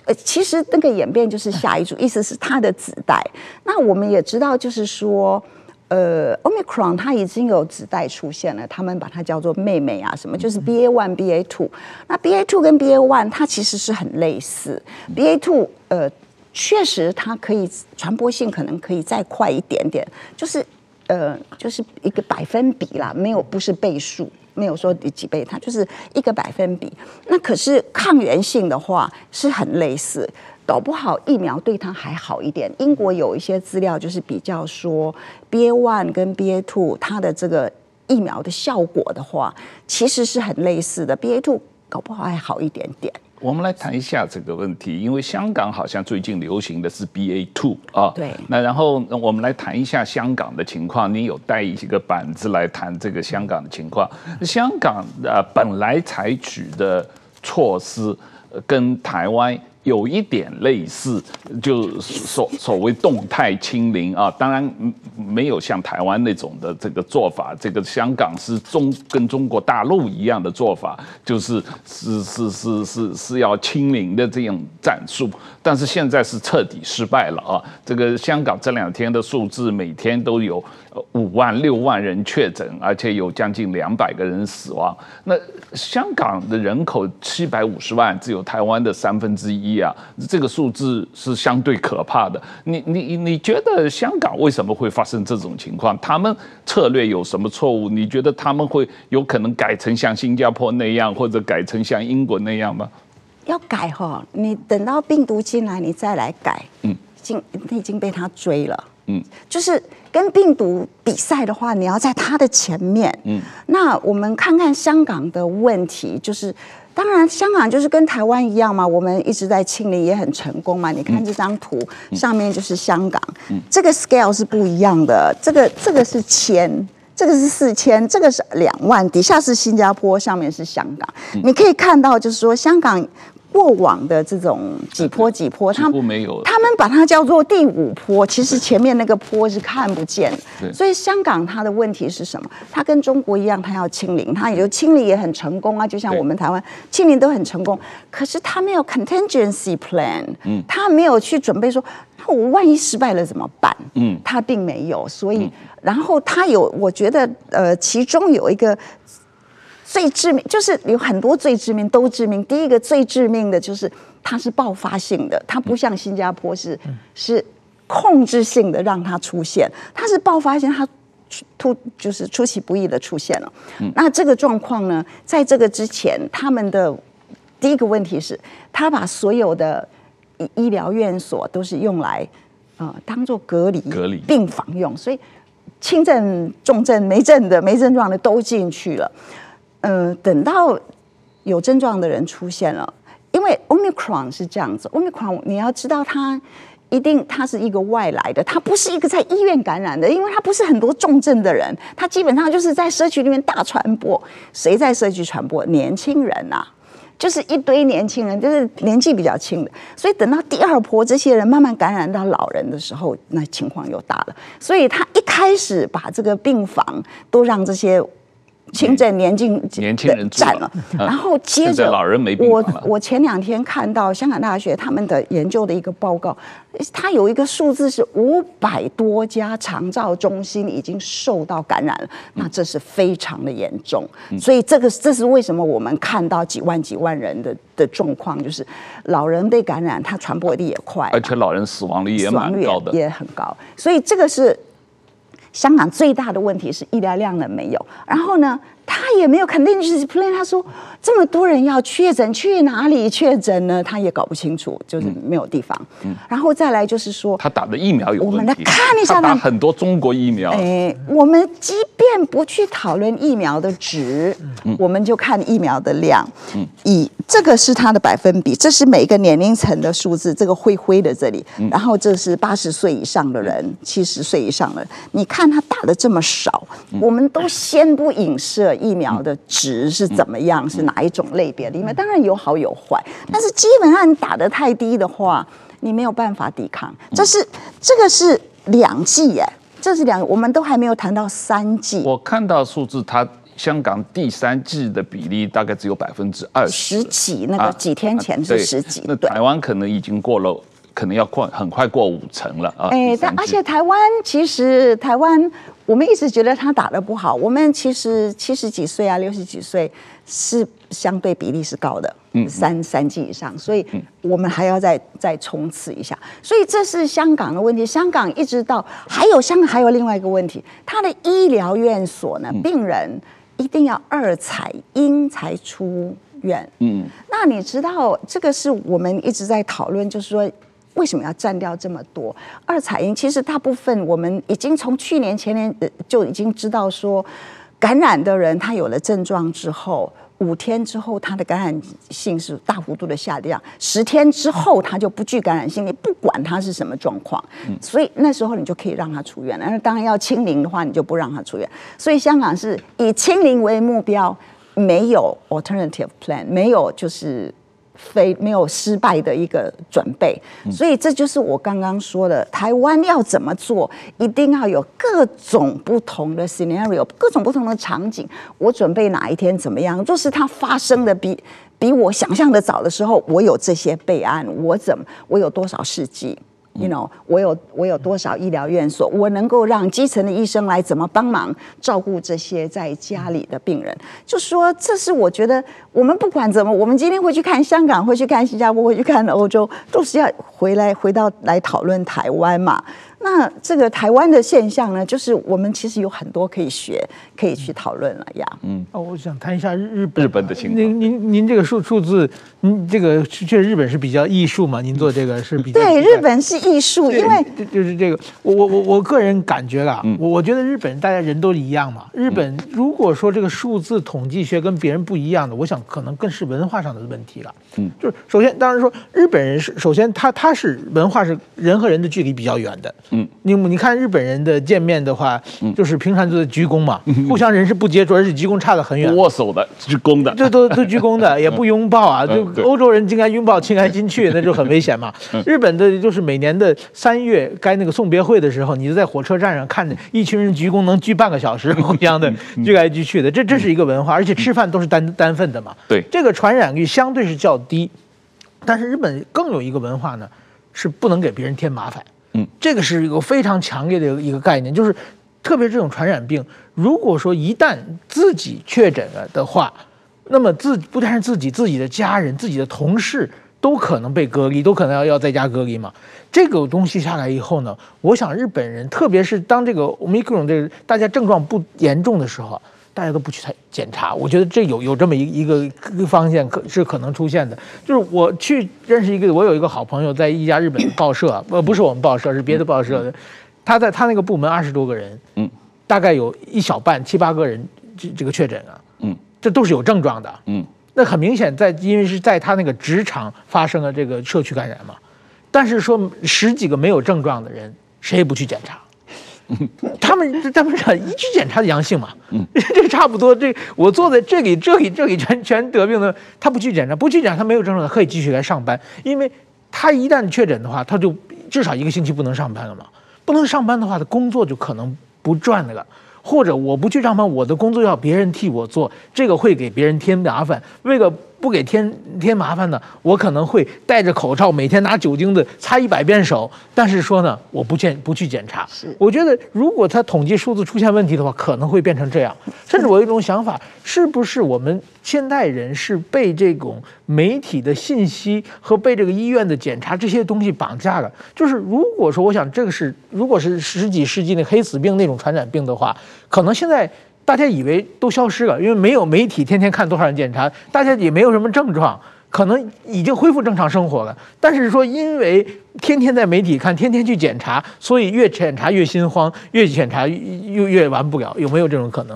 呃，其实那个演变就是下一株，意思是它的子代。那我们也知道，就是说，呃，Omicron 它已经有子代出现了，他们把它叫做妹妹啊，什么就是 BA one、BA two。那 BA two 跟 BA one 它其实是很类似，BA two 呃，确实它可以传播性可能可以再快一点点，就是。呃，就是一个百分比啦，没有不是倍数，没有说几倍，它就是一个百分比。那可是抗原性的话是很类似，搞不好疫苗对它还好一点。英国有一些资料就是比较说，BA one 跟 BA two 它的这个疫苗的效果的话，其实是很类似的，BA two 搞不好还好一点点。我们来谈一下这个问题，因为香港好像最近流行的是 BA two 啊。对。那然后我们来谈一下香港的情况。你有带一个板子来谈这个香港的情况。香港呃本来采取的措施跟台湾。有一点类似，就所所谓动态清零啊，当然没有像台湾那种的这个做法。这个香港是中跟中国大陆一样的做法，就是是是是是是要清零的这样战术。但是现在是彻底失败了啊！这个香港这两天的数字，每天都有五万六万人确诊，而且有将近两百个人死亡。那香港的人口七百五十万，只有台湾的三分之一。啊，这个数字是相对可怕的。你你你觉得香港为什么会发生这种情况？他们策略有什么错误？你觉得他们会有可能改成像新加坡那样，或者改成像英国那样吗？要改哈，你等到病毒进来，你再来改。嗯，已经你已经被他追了。嗯，就是跟病毒比赛的话，你要在它的前面。嗯，那我们看看香港的问题，就是当然香港就是跟台湾一样嘛，我们一直在清理也很成功嘛。你看这张图，上面就是香港，这个 scale 是不一样的，这个这个是千，这个是四千，这个是两万，底下是新加坡，上面是香港。你可以看到，就是说香港。过往的这种几坡几坡，他们没有，他们把它叫做第五坡，其实前面那个坡是看不见的。所以香港它的问题是什么？它跟中国一样，它要清零，它也就清零也很成功啊，就像我们台湾清零都很成功。可是它没有 contingency plan，嗯，它没有去准备说，那我万一失败了怎么办？嗯，它并没有。所以，然后它有，我觉得呃，其中有一个。最致命就是有很多最致命都致命。第一个最致命的就是它是爆发性的，它不像新加坡是是控制性的让它出现，它是爆发性，它突就是出其不意的出现了。那这个状况呢，在这个之前，他们的第一个问题是，他把所有的医疗院所都是用来呃当做隔离隔离病房用，所以轻症、重症、没症的、没症状的都进去了。呃，等到有症状的人出现了，因为 Omicron 是这样子，Omicron 你要知道它一定它是一个外来的，它不是一个在医院感染的，因为它不是很多重症的人，它基本上就是在社区里面大传播。谁在社区传播？年轻人呐，就是一堆年轻人，就是年纪比较轻的。所以等到第二波这些人慢慢感染到老人的时候，那情况又大了。所以他一开始把这个病房都让这些。轻症年轻年轻人占了，然后接着老人没病。我我前两天看到香港大学他们的研究的一个报告，它有一个数字是五百多家长照中心已经受到感染了，那这是非常的严重。所以这个这是为什么我们看到几万几万人的的状况，就是老人被感染，它传播力也快，而且老人死亡率也蛮高的，也很高。所以这个是。香港最大的问题是医疗量能没有，然后呢，他也没有肯定就是 plan。他说这么多人要确诊，去哪里确诊呢？他也搞不清楚，就是没有地方。嗯，然后再来就是说，他打的疫苗有问题。我们来看一下，他打很多中国疫苗。哎，我们即便不去讨论疫苗的值，嗯，我们就看疫苗的量。嗯，以这个是它的百分比，这是每个年龄层的数字。这个灰灰的这里，然后这是八十岁以上的人，七十岁以上的人。你看他打的这么少，我们都先不影射疫苗的值是怎么样，是哪一种类别的？因为，当然有好有坏，但是基本上你打得太低的话，你没有办法抵抗。这是这个是两剂耶，这是两，我们都还没有谈到三剂。我看到数字，它。香港第三季的比例大概只有百分之二十，十几那个几天前是十几，啊、那台湾可能已经过了，可能要过很快过五成了啊。哎，但而且台湾其实台湾，我们一直觉得他打的不好，我们其实七十几岁啊，六十几岁是相对比例是高的，嗯，三三剂以上，所以我们还要再再冲刺一下。所以这是香港的问题，香港一直到还有香港还有另外一个问题，他的医疗院所呢，病人。一定要二采阴才出院。嗯，那你知道这个是我们一直在讨论，就是说为什么要占掉这么多二彩阴？其实大部分我们已经从去年前年就已经知道说，感染的人他有了症状之后。五天之后，它的感染性是大幅度的下降。十天之后，它就不具感染性。你不管它是什么状况，所以那时候你就可以让他出院了。那当然要清零的话，你就不让他出院。所以香港是以清零为目标，没有 alternative plan，没有就是。非没有失败的一个准备，所以这就是我刚刚说的，台湾要怎么做，一定要有各种不同的 scenario，各种不同的场景。我准备哪一天怎么样？就是它发生的比比我想象的早的时候，我有这些备案，我怎么我有多少试剂？，you know，我有我有多少医疗院所，我能够让基层的医生来怎么帮忙照顾这些在家里的病人？就说这是我觉得我们不管怎么，我们今天会去看香港，会去看新加坡，会去看欧洲，都是要回来回到来讨论台湾嘛。那这个台湾的现象呢，就是我们其实有很多可以学，可以去讨论了呀。嗯，哦，我想谈一下日本日本的情况。您您您这个数数字，您这个确实日本是比较艺术嘛？您做这个是比较对，日本是艺术，因为就是这个，我我我我个人感觉啦，我我觉得日本大家人都一样嘛。日本如果说这个数字统计学跟别人不一样的，我想可能更是文化上的问题了。嗯，就是首先，当然说日本人是首先他他是文化是人和人的距离比较远的。嗯，你你看日本人的见面的话，就是平常就是鞠躬嘛，互相人是不接触，而且鞠躬差得很远。握手的，鞠躬的，这都都鞠躬的，也不拥抱啊。就欧洲人应该拥抱亲来亲去，那就很危险嘛。日本的就是每年的三月该那个送别会的时候，你就在火车站上看着一群人鞠躬，能鞠半个小时，互相的 鞠来鞠去的，这这是一个文化，而且吃饭都是单单份的嘛。对，这个传染率相对是较低，但是日本更有一个文化呢，是不能给别人添麻烦。嗯，这个是一个非常强烈的一个概念，就是特别这种传染病，如果说一旦自己确诊了的话，那么自不但是自己，自己的家人、自己的同事都可能被隔离，都可能要要在家隔离嘛。这个东西下来以后呢，我想日本人，特别是当这个 Omicron 这个大家症状不严重的时候。大家都不去检查，我觉得这有有这么一一个一个方向可是可能出现的。就是我去认识一个，我有一个好朋友在一家日本报社，呃，不是我们报社，是别的报社的。他在他那个部门二十多个人，嗯，大概有一小半七八个人这这个确诊了，嗯，这都是有症状的，嗯，那很明显在因为是在他那个职场发生了这个社区感染嘛。但是说十几个没有症状的人，谁也不去检查。他们他们这一去检查的阳性嘛，嗯，这差不多。这我坐在这里，这里，这里全全得病的，他不去检查，不去检查，他没有症状，可以继续来上班。因为他一旦确诊的话，他就至少一个星期不能上班了嘛。不能上班的话，他工作就可能不赚了。或者我不去上班，我的工作要别人替我做，这个会给别人添麻烦。为了不给添添麻烦呢，我可能会戴着口罩，每天拿酒精的擦一百遍手。但是说呢，我不见不去检查。是，我觉得如果他统计数字出现问题的话，可能会变成这样。甚至我有一种想法，是不是我们现代人是被这种媒体的信息和被这个医院的检查这些东西绑架了？就是如果说，我想这个是，如果是十几世纪那黑死病那种传染病的话，可能现在。大家以为都消失了，因为没有媒体天天看多少人检查，大家也没有什么症状，可能已经恢复正常生活了。但是说因为。天天在媒体看，天天去检查，所以越检查越心慌，越检查越越完不了，有没有这种可能？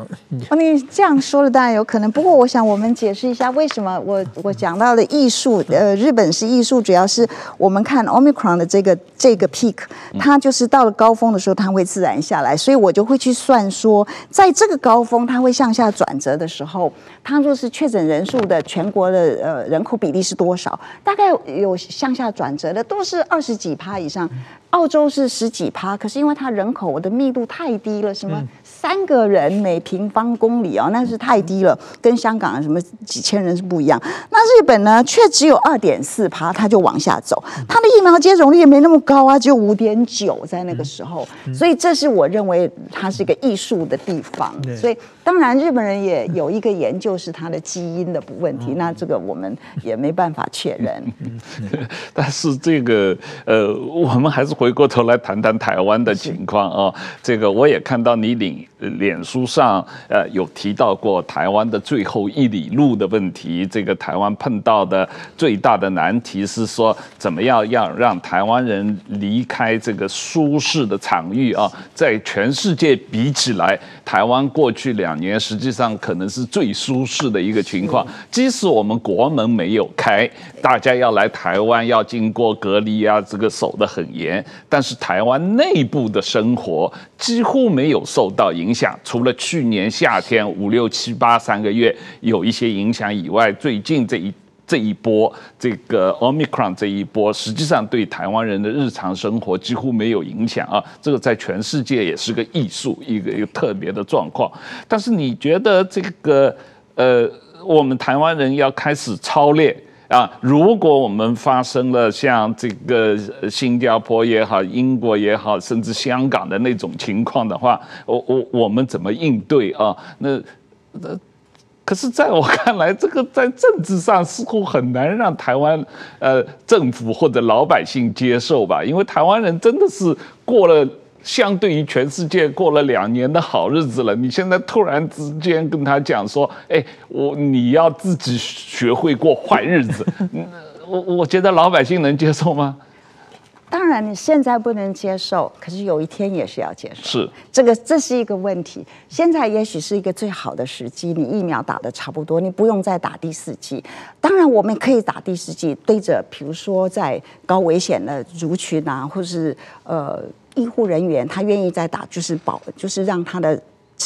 哦，你这样说的当然有可能，不过我想我们解释一下为什么我我讲到的艺术，呃，日本是艺术，主要是我们看 Omicron 的这个这个 peak，它就是到了高峰的时候，它会自然下来，所以我就会去算说，在这个高峰它会向下转折的时候，它若是确诊人数的全国的呃人口比例是多少？大概有向下转折的都是二十。十几趴以上，澳洲是十几趴，可是因为它人口的密度太低了，什么三个人每平方公里啊，那是太低了，跟香港什么几千人是不一样。那日本呢，却只有二点四趴，它就往下走，它的疫苗接种率也没那么高啊，只有五点九在那个时候，所以这是我认为它是一个艺术的地方，所以。当然，日本人也有一个研究是它的基因的问题，那这个我们也没办法确认。但是这个呃，我们还是回过头来谈谈台湾的情况啊。这个我也看到你领脸书上呃有提到过台湾的最后一里路的问题。这个台湾碰到的最大的难题是说，怎么样要让台湾人离开这个舒适的场域啊？在全世界比起来，台湾过去两年实际上可能是最舒适的一个情况，即使我们国门没有开，大家要来台湾要经过隔离啊，这个守得很严，但是台湾内部的生活几乎没有受到影响，除了去年夏天五六七八三个月有一些影响以外，最近这一。这一波，这个 Omicron 这一波，实际上对台湾人的日常生活几乎没有影响啊。这个在全世界也是个艺术，一个一个特别的状况。但是你觉得这个呃，我们台湾人要开始操练啊，如果我们发生了像这个新加坡也好、英国也好，甚至香港的那种情况的话，我我我们怎么应对啊？那那可是在我看来，这个在政治上似乎很难让台湾呃政府或者老百姓接受吧？因为台湾人真的是过了。相对于全世界过了两年的好日子了，你现在突然之间跟他讲说，哎，我你要自己学会过坏日子，我我觉得老百姓能接受吗？当然，你现在不能接受，可是有一天也是要接受。是这个，这是一个问题。现在也许是一个最好的时机，你疫苗打的差不多，你不用再打第四剂。当然，我们可以打第四剂，对着比如说在高危险的族群啊，或是呃。医护人员他愿意再打，就是保，就是让他的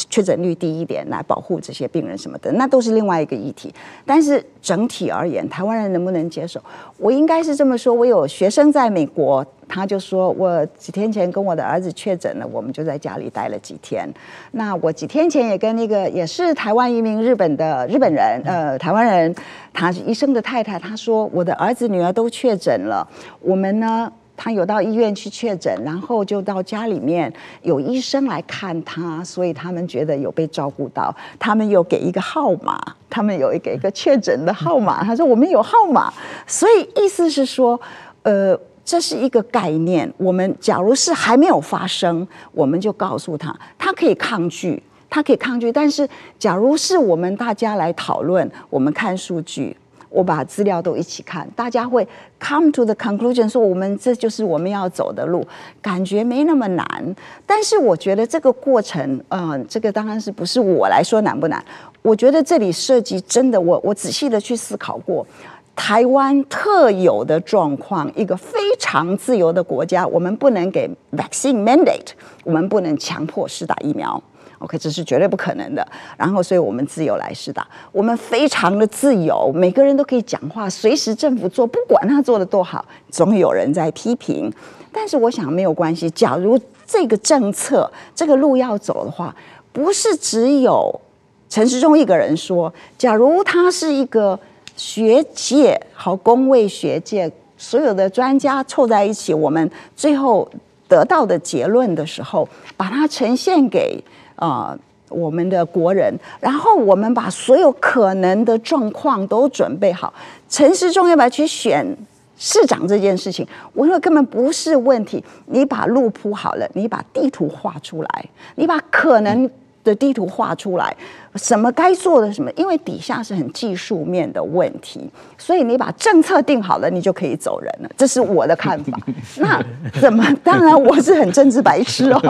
确诊率低一点，来保护这些病人什么的，那都是另外一个议题。但是整体而言，台湾人能不能接受？我应该是这么说：我有学生在美国，他就说我几天前跟我的儿子确诊了，我们就在家里待了几天。那我几天前也跟那个也是台湾移民日本的日本人，呃，台湾人，他是医生的太太，他说我的儿子女儿都确诊了，我们呢？他有到医院去确诊，然后就到家里面有医生来看他，所以他们觉得有被照顾到。他们有给一个号码，他们有一个一个确诊的号码。他说我们有号码，所以意思是说，呃，这是一个概念。我们假如是还没有发生，我们就告诉他，他可以抗拒，他可以抗拒。但是假如是我们大家来讨论，我们看数据。我把资料都一起看，大家会 come to the conclusion 说，我们这就是我们要走的路，感觉没那么难。但是我觉得这个过程，嗯、呃，这个当然是不是我来说难不难？我觉得这里涉及真的，我我仔细的去思考过，台湾特有的状况，一个非常自由的国家，我们不能给 vaccine mandate，我们不能强迫施打疫苗。OK，这是绝对不可能的。然后，所以我们自由来施打，我们非常的自由，每个人都可以讲话，随时政府做，不管他做的多好，总有人在批评。但是我想没有关系。假如这个政策这个路要走的话，不是只有陈时中一个人说。假如他是一个学界和公卫学界所有的专家凑在一起，我们最后得到的结论的时候，把它呈现给。啊、呃，我们的国人，然后我们把所有可能的状况都准备好。陈时中要不要去选市长这件事情，我说根本不是问题。你把路铺好了，你把地图画出来，你把可能。的地图画出来，什么该做的什么，因为底下是很技术面的问题，所以你把政策定好了，你就可以走人了。这是我的看法。那怎么？当然我是很政治白痴哦，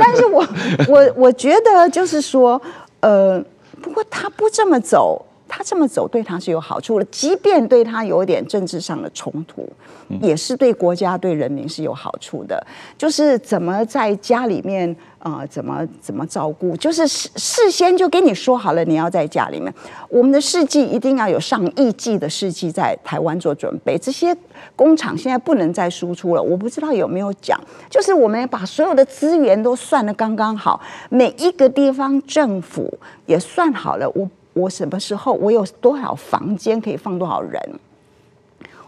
但 是 我我我觉得就是说，呃，不过他不这么走。他这么走对他是有好处的，即便对他有点政治上的冲突，也是对国家对人民是有好处的。就是怎么在家里面啊、呃，怎么怎么照顾，就是事事先就跟你说好了，你要在家里面。我们的试剂一定要有上亿剂的试剂在台湾做准备，这些工厂现在不能再输出了。我不知道有没有讲，就是我们把所有的资源都算得刚刚好，每一个地方政府也算好了，我。我什么时候我有多少房间可以放多少人？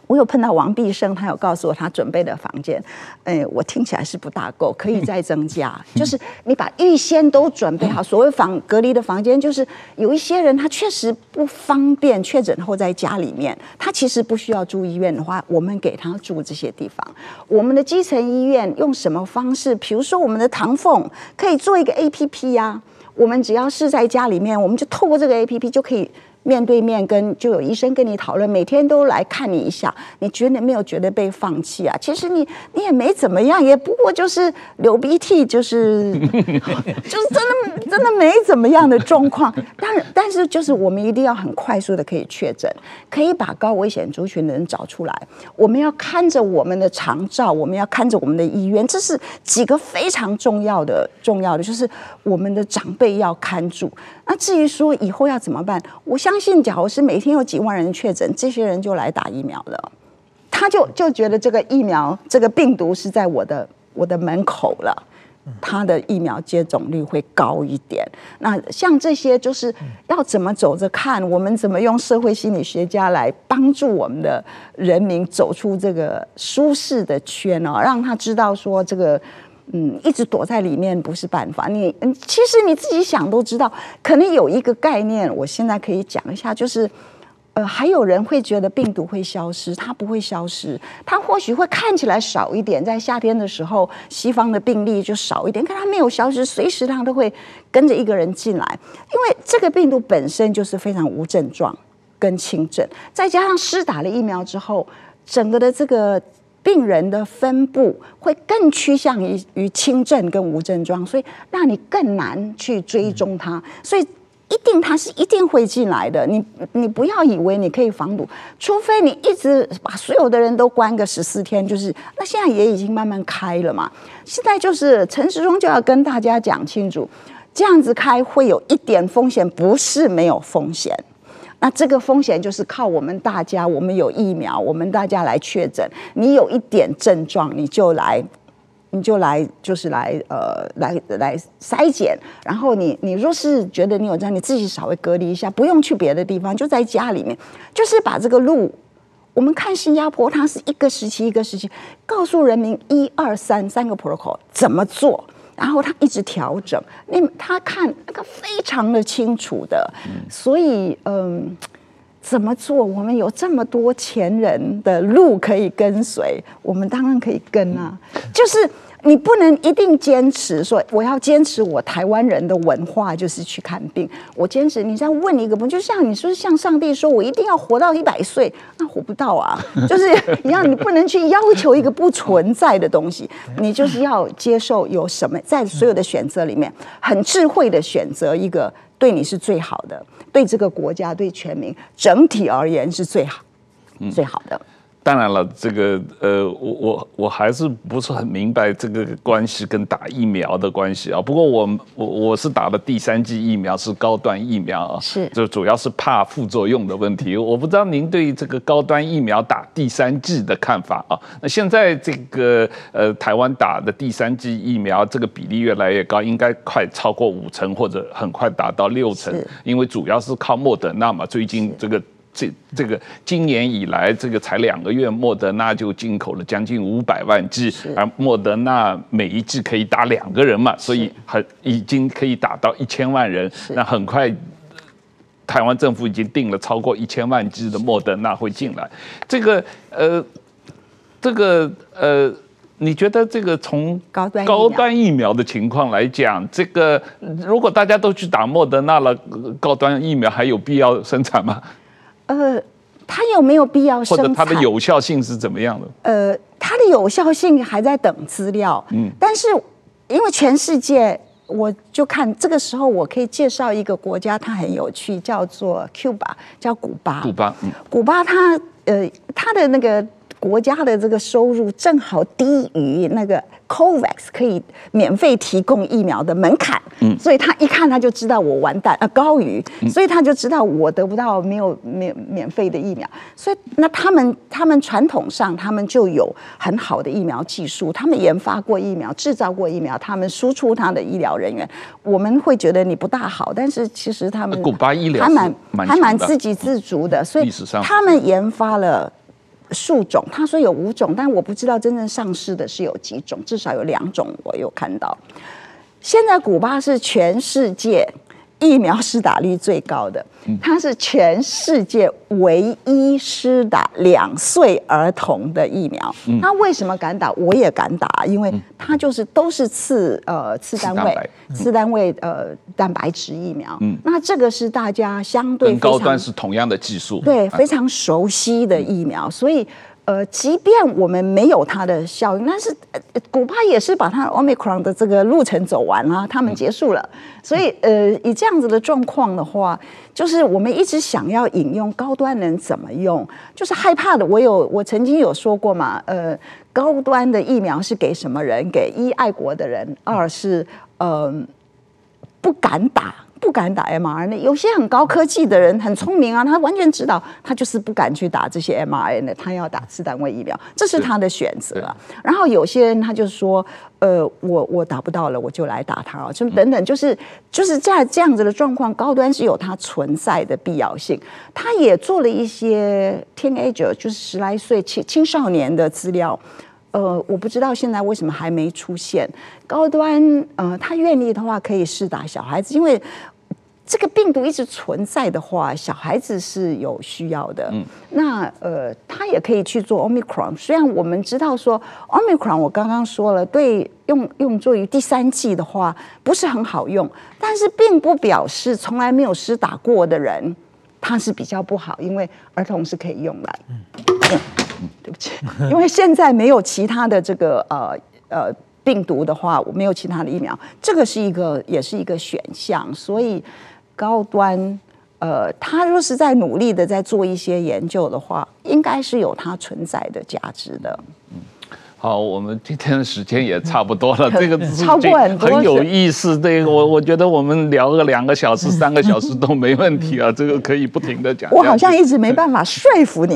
我有碰到王必生，他有告诉我他准备的房间，哎，我听起来是不大够，可以再增加。就是你把预先都准备好，所谓房隔离的房间，就是有一些人他确实不方便确诊后在家里面，他其实不需要住医院的话，我们给他住这些地方。我们的基层医院用什么方式？比如说我们的唐凤可以做一个 APP 呀。我们只要是在家里面，我们就透过这个 APP 就可以。面对面跟就有医生跟你讨论，每天都来看你一下，你觉得没有觉得被放弃啊？其实你你也没怎么样，也不过就是流鼻涕，就是 就是真的真的没怎么样的状况。当然，但是就是我们一定要很快速的可以确诊，可以把高危险族群的人找出来。我们要看着我们的长照，我们要看着我们的医院，这是几个非常重要的重要的，就是我们的长辈要看住。那至于说以后要怎么办，我相信，假如是每天有几万人确诊，这些人就来打疫苗了，他就就觉得这个疫苗这个病毒是在我的我的门口了，它的疫苗接种率会高一点。那像这些，就是要怎么走着看，我们怎么用社会心理学家来帮助我们的人民走出这个舒适的圈哦，让他知道说这个，嗯，一直躲在里面不是办法。你，其实你自己想都知道，可能有一个概念，我现在可以讲一下，就是。呃，还有人会觉得病毒会消失，它不会消失，它或许会看起来少一点，在夏天的时候，西方的病例就少一点，可它没有消失，随时它都会跟着一个人进来，因为这个病毒本身就是非常无症状跟轻症，再加上施打了疫苗之后，整个的这个病人的分布会更趋向于于轻症跟无症状，所以让你更难去追踪它，所以。一定它是一定会进来的，你你不要以为你可以防堵，除非你一直把所有的人都关个十四天，就是那现在也已经慢慢开了嘛。现在就是陈时中就要跟大家讲清楚，这样子开会有一点风险，不是没有风险。那这个风险就是靠我们大家，我们有疫苗，我们大家来确诊。你有一点症状，你就来。你就来，就是来，呃，来来筛检，然后你你若是觉得你有这样，你自己稍微隔离一下，不用去别的地方，就在家里面，就是把这个路，我们看新加坡，它是一个时期一个时期，告诉人民一二三三个 protocol 怎么做，然后他一直调整，那他看那个非常的清楚的，所以嗯，怎么做？我们有这么多前人的路可以跟随，我们当然可以跟啊，就是。你不能一定坚持说我要坚持我台湾人的文化就是去看病。我坚持，你再问一个不，就像你说像上帝说我一定要活到一百岁，那活不到啊。就是一样，你不能去要求一个不存在的东西，你就是要接受有什么在所有的选择里面，很智慧的选择一个对你是最好的，对这个国家对全民整体而言是最好最好的。当然了，这个呃，我我我还是不是很明白这个关系跟打疫苗的关系啊。不过我我我是打的第三剂疫苗，是高端疫苗啊，是就主要是怕副作用的问题。我不知道您对这个高端疫苗打第三剂的看法啊。那现在这个呃，台湾打的第三剂疫苗这个比例越来越高，应该快超过五成，或者很快达到六成，因为主要是靠莫德纳嘛。最近这个。这这个今年以来，这个才两个月，莫德纳就进口了将近五百万剂，而莫德纳每一剂可以打两个人嘛，所以很已经可以打到一千万人。那很快，台湾政府已经订了超过一千万剂的莫德纳会进来。这个呃，这个呃，你觉得这个从高端高端疫苗的情况来讲，这个如果大家都去打莫德纳了，高端疫苗还有必要生产吗？呃，它有没有必要生产？或者它的有效性是怎么样的？呃，它的有效性还在等资料。嗯，但是因为全世界，我就看这个时候，我可以介绍一个国家，它很有趣，叫做 Cuba，叫古巴。古巴，嗯，古巴它呃，它的那个。国家的这个收入正好低于那个 COVAX 可以免费提供疫苗的门槛，嗯，所以他一看他就知道我完蛋呃，高于，所以他就知道我得不到没有免免费的疫苗，所以那他们他们传统上他们就有很好的疫苗技术，他们研发过疫苗，制造过疫苗，他们输出他的医疗人员，我们会觉得你不大好，但是其实他们古巴医疗还蛮还蛮自给自足的，所以他们研发了。数种，他说有五种，但我不知道真正上市的是有几种，至少有两种我有看到。现在古巴是全世界疫苗施打率最高的，它是全世界唯一施打两岁儿童的疫苗。那为什么敢打？我也敢打，因为它就是都是次呃次单位次单位呃蛋白质疫苗。那这个是大家相对高端是同样的技术，对，非常熟悉的疫苗，所以。呃，即便我们没有它的效应，但是古巴也是把它 Omicron 的这个路程走完了，他们结束了。所以，呃，以这样子的状况的话，就是我们一直想要引用高端人怎么用，就是害怕的。我有我曾经有说过嘛，呃，高端的疫苗是给什么人？给一爱国的人，二是不敢打。不敢打 mRNA。有些很高科技的人很聪明啊，他完全知道，他就是不敢去打这些 mRNA，他要打次单位疫苗，这是他的选择。然后有些人他就说，呃，我我打不到了，我就来打他啊，就等等，就是就是在这样子的状况，高端是有它存在的必要性。他也做了一些 teenager，就是十来岁青青少年的资料。呃，我不知道现在为什么还没出现高端。呃，他愿意的话可以试打小孩子，因为这个病毒一直存在的话，小孩子是有需要的。嗯，那呃，他也可以去做 Omicron。虽然我们知道说 Omicron，我刚刚说了，对用用作于第三季的话不是很好用，但是并不表示从来没有施打过的人他是比较不好，因为儿童是可以用的。嗯。嗯。对不起，因为现在没有其他的这个呃呃病毒的话，我没有其他的疫苗，这个是一个也是一个选项，所以高端呃，他若是在努力的在做一些研究的话，应该是有它存在的价值的。好，我们今天的时间也差不多了。这个超过很多，很有意思。这个我我觉得我们聊个两个小时、三个小时都没问题啊。这个可以不停的讲。我好像一直没办法说服你。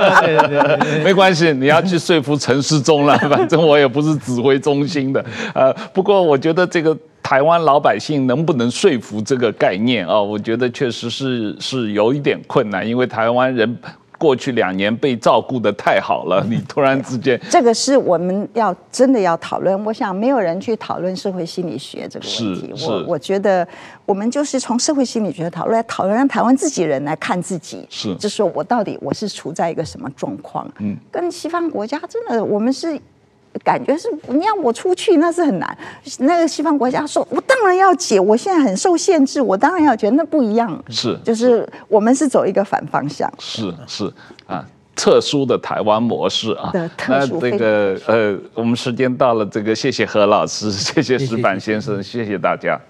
没关系，你要去说服陈世忠了。反正我也不是指挥中心的。呃，不过我觉得这个台湾老百姓能不能说服这个概念啊？我觉得确实是是有一点困难，因为台湾人。过去两年被照顾的太好了，你突然之间，这个是我们要真的要讨论。我想没有人去讨论社会心理学这个问题。我我觉得我们就是从社会心理学讨论来讨论，让台湾自己人来看自己，是，就是说我到底我是处在一个什么状况？嗯，跟西方国家真的我们是。感觉是你要我出去那是很难。那个西方国家说，我当然要解，我现在很受限制，我当然要解，那不一样。是，就是我们是走一个反方向。是是啊，特殊的台湾模式啊。那这个呃，我们时间到了，这个谢谢何老师，谢谢石板先生，谢谢，谢谢大家。